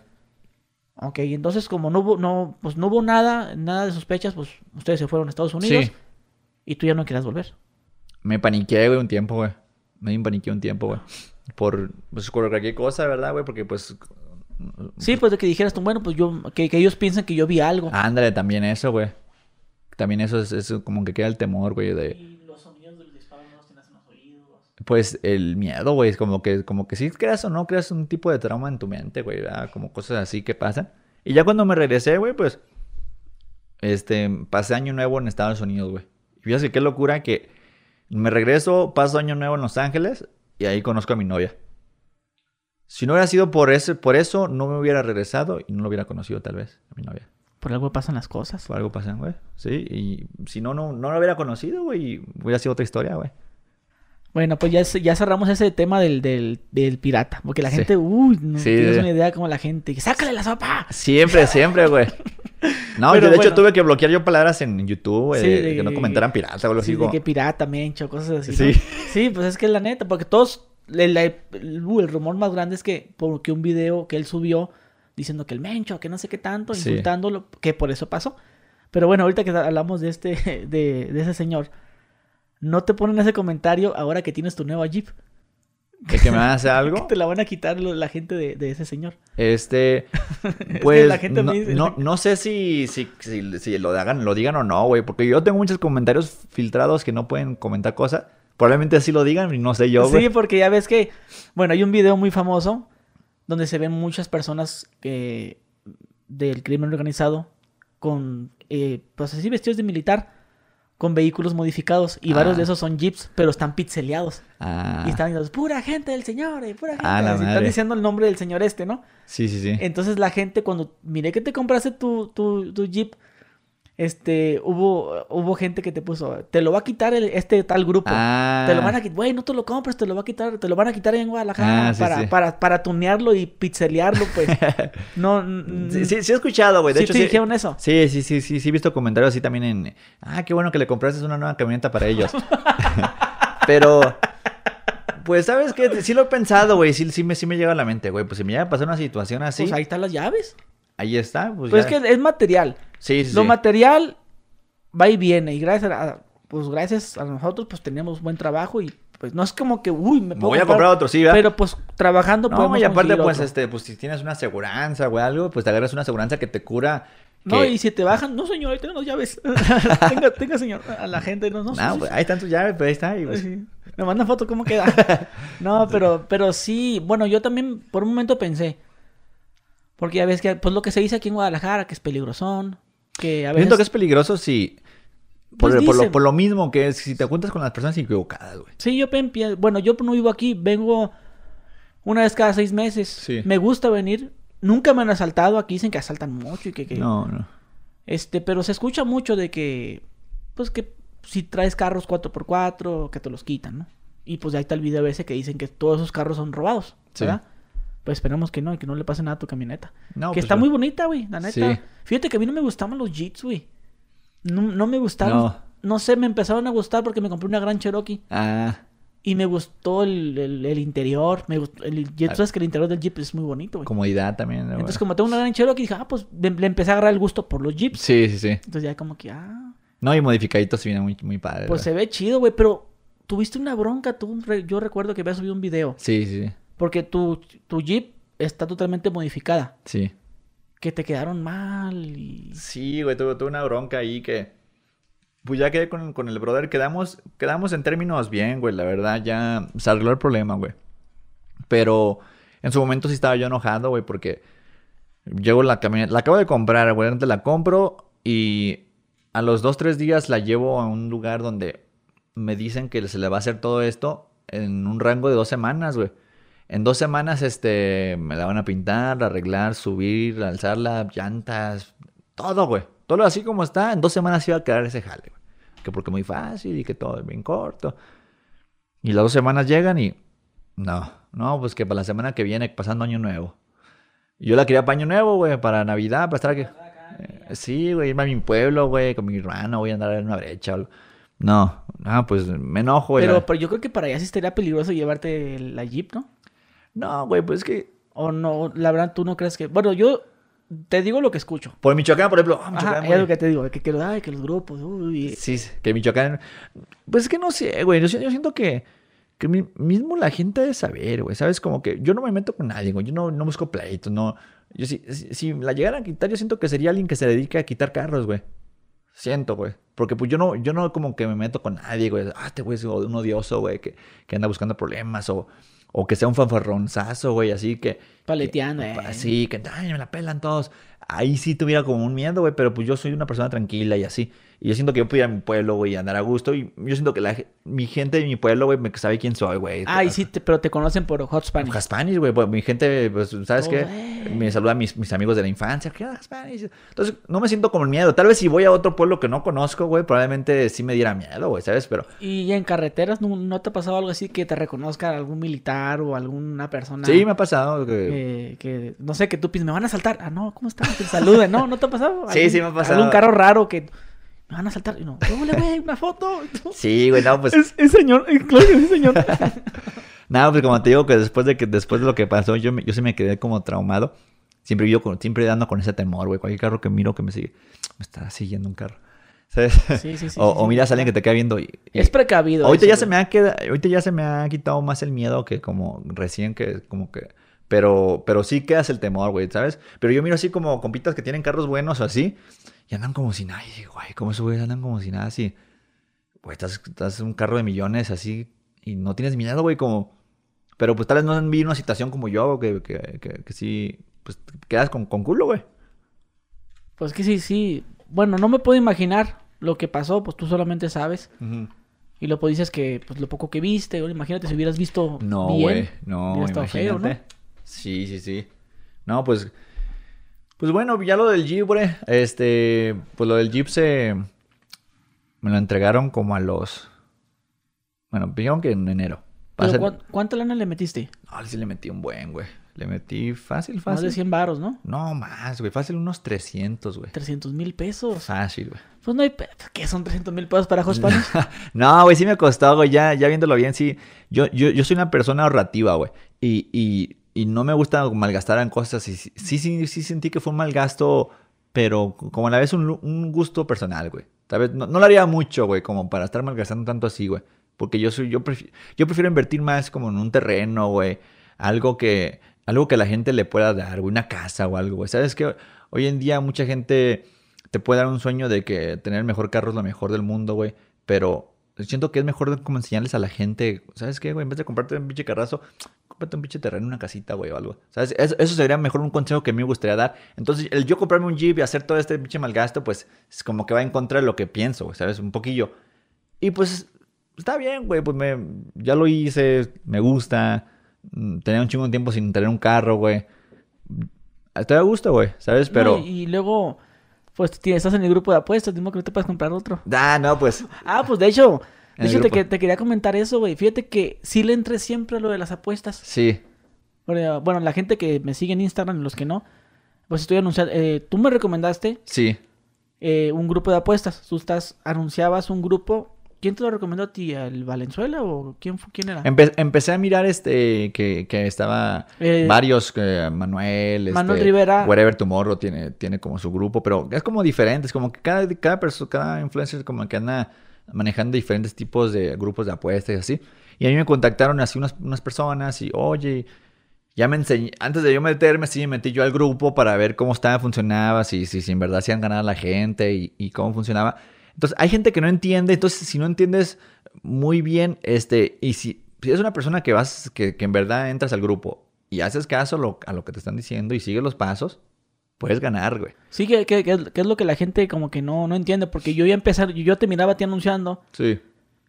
Ok, entonces como no hubo, no, pues no hubo nada, nada de sospechas, pues ustedes se fueron a Estados Unidos Sí. y tú ya no quieras volver. Me paniqué, güey, un tiempo, güey. Me paniqué un tiempo, güey. Por, pues, por cualquier cosa, ¿verdad, güey? Porque, pues... Sí, pues de que dijeras tú, bueno, pues yo, que, que ellos piensan que yo vi algo. Ándale, también eso, güey. También eso es, es como que queda el temor, güey, de... Y los sonidos del disparo no los tienes en los oídos. Pues el miedo, güey, es como que, como que sí creas o no creas un tipo de trauma en tu mente, güey, ¿verdad? Como cosas así que pasan. Y ya cuando me regresé, güey, pues, este, pasé año nuevo en Estados Unidos, güey. Y fíjate qué locura que me regreso, paso año nuevo en Los Ángeles y ahí conozco a mi novia. Si no hubiera sido por, ese, por eso, no me hubiera regresado y no lo hubiera conocido tal vez a mi novia. Por algo pasan las cosas. Por algo pasan, güey. Sí, y si no, no, no lo hubiera conocido, güey, hubiera sido otra historia, güey. Bueno, pues ya, ya cerramos ese tema del, del, del pirata. Porque la Sí. gente, uy, no Sí, tienes sí. una idea como la gente. ¡Sácale la sopa! Siempre, siempre, güey. No, Pero yo de hecho bueno. tuve que bloquear yo palabras en YouTube, de- de- que no comentaran pirata o algo así. Sí, de como- que pirata, mencho, cosas así. Sí. ¿no? Sí, pues es que es la neta, porque todos, el, el- el- uh, el rumor más grande es que porque un video que él subió diciendo que el mencho, que no sé qué tanto, insultándolo, que por eso pasó. Pero bueno, ahorita que hablamos de este, de, de ese señor, no te ponen ese comentario ahora que tienes tu nueva Jeep. de que me van a hacer Que algo. te la van a quitar lo- la gente de, de ese señor. Este, que pues, la gente no, me dice- no, no sé si, si, si, si lo, hagan, lo digan o no, güey, porque yo tengo muchos comentarios filtrados que no pueden comentar cosas. Probablemente así lo digan y no sé yo, sí, güey. porque ya ves que, bueno, hay un video muy famoso donde se ven muchas personas que del crimen organizado con, eh, pues así vestidos de militar, con vehículos modificados y varios Ah. de esos son jeeps, pero están pixeleados Ah, y están diciendo, pura gente del señor, eh, pura gente. Ah, la están diciendo el nombre del señor este, ¿no? sí, sí, sí. Entonces la gente cuando miré que te compraste tu, tu, tu jeep, este, hubo, hubo gente que te puso, te lo va a quitar el- este tal grupo. Ah, Te lo van a quitar, güey, no te lo compres, te lo va a quitar, te lo van a quitar en Guadalajara Ah, sí, para, sí. para, para tunearlo y pizzelearlo, pues. No, Sí, sí, sí he escuchado, güey. De ¿Sí hecho, te sí. dijeron eso? Sí, sí, sí, sí, sí he visto comentarios así también en... Ah, qué bueno que le compraste una nueva camioneta para ellos. Pero... Pues, ¿sabes qué? Sí lo he pensado, güey. Sí, sí, me, sí me llega a la mente, güey. Pues si me llega a pasar una situación así, Pues ahí están las llaves. ahí está. Pues, Pues ya. es que es material. Sí, sí, Lo material va y viene. Y gracias a, pues gracias a nosotros, pues tenemos buen trabajo y pues no es como que, uy, me Me voy a comprar otro, sí, ¿verdad? Pero pues trabajando No, podemos y aparte, pues, otro. este, pues si tienes una aseguranza o algo, pues te agarras una aseguranza que te cura. No, que- y si te bajan, no señor, ahí tengo las llaves. tenga, tenga señor, a la gente, no, no, No, sí, pues, sí. ahí están tus llaves, pues ahí está. y, pues, Sí. Me manda foto cómo queda. No, pero, pero sí, bueno, yo también por un momento pensé. Porque ya ves que, pues lo que se dice aquí en Guadalajara, que es peligrosón, que a veces... Siento que es peligroso si... Por, Pues por lo, por lo mismo que es si te juntas con las personas equivocadas, güey. Sí, yo empie- bueno, yo no vivo aquí, vengo una vez cada seis meses. Sí. Me gusta venir. Nunca me han asaltado, aquí dicen que asaltan mucho y que... que- No, no. Este, pero se escucha mucho de que, pues que si traes carros 4x4, que te los quitan, ¿no? Y pues ahí está el video ese que dicen que todos esos carros son robados, Sí. Pues esperemos que no, que no le pase nada a tu camioneta. No, que pues, está muy bonita, güey, la neta. Sí. Fíjate que a mí no me gustaban los Jeeps, güey. No, no me gustaron. No. No. sé, me empezaron a gustar porque me compré una gran Cherokee. Ah, Y me gustó el, el- el interior. Me gustó, el, Jeep, Ah. sabes que el interior del Jeep es muy bonito, güey. comodidad también. Entonces, como tengo una gran Cherokee, dije, ah, pues le, le empecé a agarrar el gusto por los Jeeps. Sí, sí, sí. Entonces ya como que, ah, No, y modificaditos se vienen muy, muy padres. pues se ve chido, güey, pero tuviste una bronca, tú, yo recuerdo que habías subido un video, Sí, sí, sí. Porque tu, tu Jeep está totalmente modificada, Sí. que te quedaron mal y... Sí, güey, tuve, tuve una bronca ahí que... Pues ya quedé con, con el brother, quedamos, quedamos en términos bien, güey, la verdad, ya se arregló el problema, güey. Pero En su momento sí estaba yo enojado, güey, porque llevo la camioneta, la acabo de comprar, güey, antes la compro y a los dos, tres días la llevo a un lugar donde me dicen que se le va a hacer todo esto en un rango de dos semanas, güey. En dos semanas, este, me la van a pintar, arreglar, subir, alzarla, llantas, todo, güey. Todo así como está, en dos semanas iba a quedar ese jale, güey. Que porque muy fácil y que todo es bien corto. Y las dos semanas llegan y... No, no, pues que para la semana que viene, pasando año nuevo. Yo la quería para año nuevo, güey, para Navidad, para estar aquí. Eh, sí, güey, irme a mi pueblo, güey, con mi hermano, voy a andar en una brecha o. No, no, pues me enojo, güey. Pero, pero yo creo que para allá sí estaría peligroso llevarte la Jeep, ¿no? No, güey, pues es que... O no, la verdad, tú no crees que... Bueno, yo te digo lo que escucho. Por Michoacán, por ejemplo. Ajá, Michoacán, es lo que te digo, que quiero, ay, que los grupos, uy. Sí, que Michoacán. Pues es que no sé, güey. Yo, si- yo siento que, que mi- mismo la gente debe saber, güey. ¿Sabes? Como que yo no me meto con nadie, güey. Yo no, no busco pleitos, no. Yo si, si, si la llegaran a quitar, yo siento que sería alguien que se dedique a quitar carros, güey. Siento, güey. Porque pues yo no, yo no como que me meto con nadie, güey. Ah, este güey es un odioso, güey, que, que anda buscando problemas. O, o que sea un fanfarronzazo, güey, así que. Paleteando, que- eh. Así, que ay, me la pelan todos. Ahí sí tuviera como un miedo, güey, pero pues yo soy una persona tranquila y así. Y yo siento que yo puedo ir a mi pueblo, güey, andar a gusto. Y yo siento que la, mi gente de mi pueblo, güey, me sabe quién soy, güey. Ay, sí, te- pero te conocen por Hot Spanish. Spanish, güey. pues, mi gente, pues, ¿sabes Todo, qué? eh. Me saludan mis, mis amigos de la infancia. ¿Qué onda, Spanish? Entonces, no me siento como el miedo. Tal vez si voy a otro pueblo que no conozco, güey, probablemente sí me diera miedo, güey, ¿sabes? Pero Y en carreteras, ¿no, no te ha pasado algo así que te reconozca algún militar o alguna persona? sí me ha pasado. Que... que, no sé, que tú piensas, me van a saltar. Ah, no, ¿cómo están? Te saluden. No, ¿no te ha pasado? Sí, ¿Algún- sí me ha pasado. Algún carro raro que me van a saltar. Y no, ¿cómo le güey? Una foto. Sí, güey, no, pues. Es, es señor, claro que sí, señor. Nada, pues como te digo que después de que después de lo que pasó, yo, me- yo sí me quedé como traumado. Siempre yo con, siempre dando con ese temor, güey. Cualquier carro que miro que me sigue, me está siguiendo un carro. ¿Sabes? Sí, sí, sí, o, sí, o sí. miras a alguien que te queda viendo y, y- Es precavido. ahorita eso, ya güey. se me ha quedado, ahorita ya se me ha quitado más el miedo que como recién que como que pero pero sí quedas el temor, güey, ¿sabes? Pero yo miro así como compitas que tienen carros buenos o así y andan como si nada, y digo, güey, cómo esos güeyes andan como si nada así. Güey, estás, estás en un carro de millones así y no tienes miedo, güey, como pero pues tal vez no han vivido una situación como yo, que, que, que, que sí, pues quedas con, con culo, güey. Pues que sí, sí. Bueno, no me puedo imaginar lo que pasó, pues tú solamente sabes. Y luego dices que, pues lo poco que viste, güey, imagínate si hubieras visto No, güey, no, hubiera estado feo, imagínate. Sí, sí, sí. No, pues, pues bueno, ya lo del Jeep, güey, este, pues lo del Jeep se, me lo entregaron como a los, bueno, dijeron que en enero. Pero ser- ¿cuán- ¿cuánta lana le metiste? No, sí le metí un buen, güey. Le metí fácil, Más fácil. de 100 varos, ¿no? No, más, güey, fácil unos 300, güey. 300 mil pesos. Fácil, güey. Pues no hay... pe- ¿Qué son 300 mil pesos para Hot Spanish? no, güey, sí me costó, güey. Ya, ya viéndolo bien, sí. Yo, yo, yo soy una persona ahorrativa, güey. Y, y, y no me gusta malgastar en cosas. Y sí, sí, sí, sentí que fue un mal gasto, pero como a la vez un, gusto personal, güey. Tal vez no, lo haría mucho, güey, como para estar malgastando tanto así, güey. Porque yo soy, yo, prefi- yo prefiero invertir más como en un terreno, güey. Algo que, algo que la gente le pueda dar, güey. Una casa o algo, güey. ¿Sabes qué? Hoy en día mucha gente te puede dar un sueño de que tener el mejor carro es lo mejor del mundo, güey. Pero siento que es mejor como enseñarles a la gente, ¿sabes qué, güey? En vez de comprarte un pinche carrazo, cómprate un pinche terreno, una casita, güey, o algo. ¿Sabes? Eso, eso sería mejor un consejo que a mí me gustaría dar. Entonces, el yo comprarme un Jeep y hacer todo este pinche malgasto, pues es como que va en contra de lo que pienso, güey, ¿sabes? Un poquillo. Y pues está bien, güey, pues me, ya lo hice, me gusta. Mm, Tenía un chingo de tiempo sin tener un carro, güey. Estoy a gusto, güey, ¿sabes? Pero... No, y, y luego, pues tienes- estás en el grupo de apuestas, mismo que no te puedes comprar otro. Ah, no, pues... Ah, pues de hecho, de hecho te, grupo. que- te quería comentar eso, güey. Fíjate que sí le entré siempre a lo de las apuestas. Sí. Bueno, bueno, la gente que me sigue en Instagram y los que no, pues estoy anunciando. eh, tú me recomendaste Sí. eh, un grupo de apuestas. Tú estás, anunciabas un grupo. ¿Quién te lo recomendó a ti? ¿El Valenzuela o quién, fue- quién era? Empe- empecé a mirar este que, que estaba Eh, varios, Manuel, Manuel este, Rivera. Wherever Tomorrow tiene, tiene como su grupo, pero es como diferente, es como que cada, cada persona, cada influencer como que anda manejando diferentes tipos de grupos de apuestas y así. Y a mí me contactaron así unas, unas personas y, oye, ya me enseñé, antes de yo meterme, sí me metí yo al grupo para ver cómo estaba, funcionaba, si, si, si en verdad hacían ganar a la gente y, y cómo funcionaba. Entonces, hay gente que no entiende, entonces si no entiendes muy bien, este, y si, si es una persona que vas, que, que en verdad entras al grupo y haces caso a lo que te están diciendo y sigues los pasos, puedes ganar, güey. Sí, que, que- que es, que es lo que la gente como que no, no entiende. Porque yo ya empezar, yo, te miraba a ti anunciando Sí.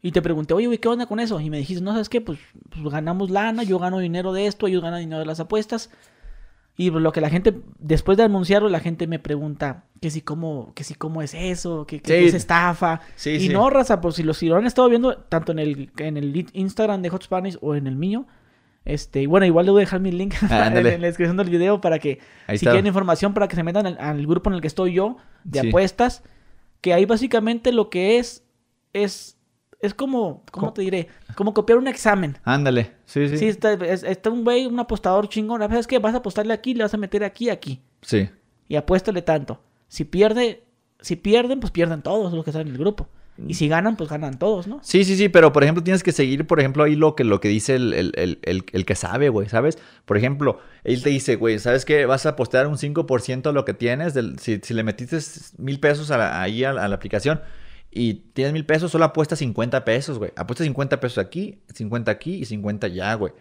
y te pregunté, oye, güey, ¿qué onda con eso? Y me dijiste, no, ¿sabes qué? Pues, pues ganamos lana, yo gano dinero de esto, ellos ganan dinero de las apuestas. Y lo que la gente, después de anunciarlo, la gente me pregunta que si cómo, que si cómo es eso, que, que Sí. es estafa. Sí, y sí. no, raza, pues si lo, si lo han estado viendo tanto en el, en el Instagram de Hot Spanish o en el mío. Este, y bueno, igual le voy a dejar mi link en, Ándale. en la descripción del video para que Ahí si está. quieren información para que se metan al, al grupo en el que estoy yo de Sí. apuestas. Que ahí básicamente lo que es es es como, ¿cómo te diré? Como copiar un examen. Ándale. Sí, sí. Sí, está, es- está un güey, un apostador chingón. ¿Sabes qué? Vas a apostarle aquí, le vas a meter aquí, aquí. Sí. Y apuéstale tanto. Si pierde, si pierden, pues pierden todos los que están en el grupo. Y si ganan, pues ganan todos, ¿no? Sí, sí, sí, pero por ejemplo tienes que seguir, por ejemplo, ahí lo que, lo que dice el, el, el, el- que sabe, güey, ¿sabes? Por ejemplo, él te dice, güey, ¿sabes qué? Vas a apostar un 5% de lo que tienes, si, si le metiste mil pesos a la- ahí a la, aplicación y tienes mil pesos, solo apuesta 50 pesos, güey. Apuesta 50 pesos aquí, 50 aquí y 50 ya, güey.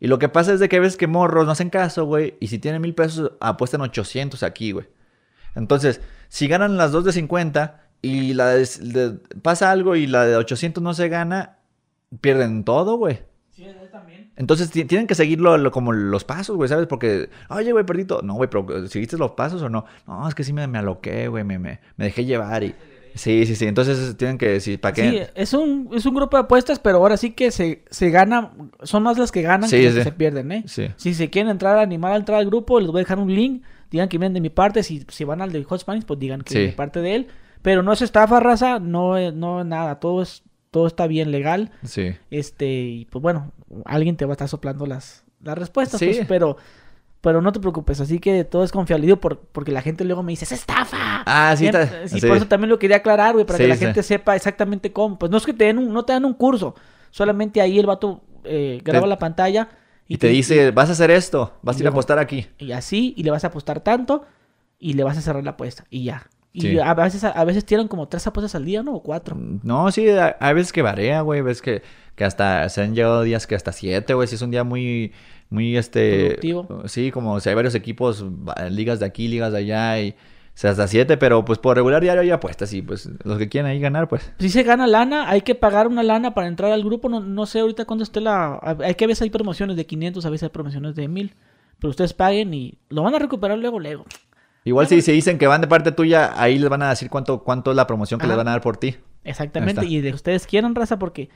Y lo que pasa es de que ves que morros no hacen caso, güey, y si tienen mil pesos, apuestan 800 aquí, güey. Entonces, si ganan las dos de 50 y la de, de- pasa algo y la de 800 no se gana, pierden todo, güey. Sí, también. Entonces ti- tienen que seguirlo lo- como los pasos, güey, ¿sabes? Porque, oye, güey, perdí todo. No, güey, pero ¿seguiste los pasos o no? No, es que sí me, me aloqué, güey, me, me, me dejé llevar y... Sí, sí, sí. Entonces tienen que decir, ¿para qué? Sí, es un, es un grupo de apuestas, pero ahora sí que se, se gana, son más las que ganan Sí, que las que se pierden, ¿eh? Sí. Si se quieren entrar, animar a entrar al grupo, les voy a dejar un link. Digan que vienen de mi parte. Si, si van al de Hot Spanish, pues digan que de parte de él. Pero no es estafa, raza. No, es- no nada. Todo es, todo está bien legal. Sí. Este, y pues bueno, alguien te va a estar soplando las, las respuestas. Sí. pues, pero, pero no te preocupes. Así que todo es confiabilidad por, porque la gente luego me dice, ¡es estafa! Ah, sí, está- sí, sí. por eso también lo quería aclarar, güey, para que la gente sepa exactamente cómo. Pues no es que te den un, no te dan un curso. Solamente ahí el vato eh, graba Te- la pantalla. Y te dice, vas a hacer esto, vas a y ir a apostar aquí. y así, y le vas a apostar tanto, y le vas a cerrar la apuesta, y ya. Y Sí. a veces, a veces tiran como tres apuestas al día, ¿no? O cuatro. No, sí, hay veces que varía, güey. Ves que, que hasta se han llegado días que hasta siete, güey. Si es un día muy, muy, este... Productivo. Sí, como si hay varios equipos, ligas de aquí, ligas de allá y... O sea, hasta siete, pero pues por regular diario hay apuestas y pues los que quieren ahí ganar, pues... Si se gana lana, hay que pagar una lana para entrar al grupo. No, no sé ahorita cuándo esté la... Hay que a veces hay promociones de 500, a veces hay promociones de 1000. Pero ustedes paguen y lo van a recuperar luego, luego. Igual si se dicen que van de parte tuya, ahí les van a decir cuánto, cuánto es la promoción que les van a dar por ti. Exactamente. Y de ustedes quieran, raza, porque...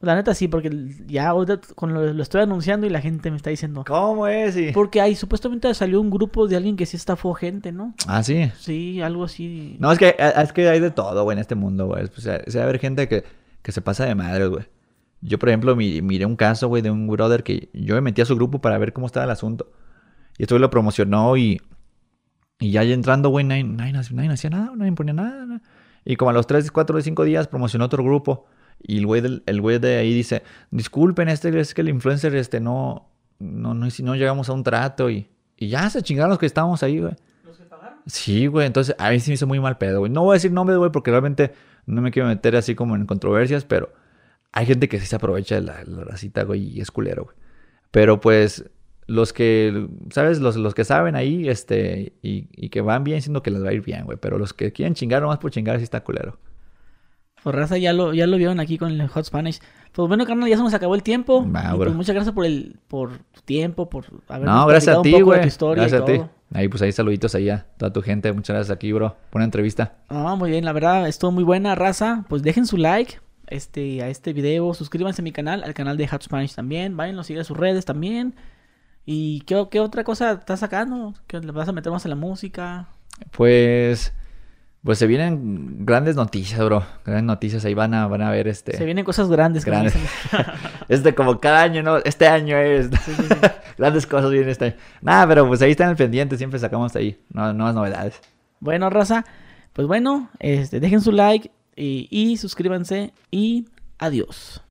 La neta sí, porque ya con lo, lo estoy anunciando y la gente me está diciendo... ¿Cómo es? Y- Porque ahí supuestamente salió un grupo de alguien que sí estafó gente, ¿no? Ah, sí. Sí, algo así. No, es que, es que hay de todo, güey, en este mundo, güey. O sea, se va a haber gente que, que se pasa de madre, güey. Yo, por ejemplo, mi- miré un caso, güey, de un brother que yo me metí a su grupo para ver cómo estaba el asunto. Y esto lo promocionó y, y ya entrando, güey, nadie, nadie, nadie hacía nada, nadie ponía nada, nada. Y como a los 3, 4, 5 días promocionó otro grupo. Y el güey, del- el güey de ahí dice, disculpen, este es que el influencer este no, no, no, si no llegamos a un trato y, y ya se chingaron los que estábamos ahí, güey. ¿Los que pagaron? Sí, güey, entonces a mí sí me hizo muy mal pedo, güey. No voy a decir nombres, güey, porque realmente no me quiero meter así como en controversias, pero hay gente que sí se aprovecha de la, la racita, güey, y es culero, güey. Pero pues los que, ¿sabes? Los, los que saben ahí, este, y, y que van bien, siendo que les va a ir bien, güey. Pero los que quieren chingar nomás por chingar, sí está culero. Pues raza, ya lo, ya lo vieron aquí con el Hot Spanish. Pues bueno, carnal, ya se nos acabó el tiempo. Y, pues muchas gracias por el, por tu tiempo, por habernos No, gracias a ti, poco de güey. tu historia Gracias a ti. Ahí, pues ahí saluditos ahí a toda tu gente. Muchas gracias aquí, bro. Por una entrevista. Ah, muy bien, la verdad, estuvo muy buena, raza. Pues dejen su like este, a este video, suscríbanse a mi canal, al canal de Hot Spanish también. Vayan a seguir a sus redes también. ¿Y qué, qué otra cosa estás sacando? ¿Qué le vas a meter más a la música? Pues, pues se vienen grandes noticias, bro. Grandes noticias. Ahí van a, van a ver este. Se vienen cosas grandes. Grandes. Este como cada año, ¿no? Este año es. Grandes cosas vienen este año. Nada, pero pues ahí están al pendiente, siempre sacamos ahí no- nuevas novedades. Bueno, raza, pues bueno, este, dejen su like y, y suscríbanse y adiós.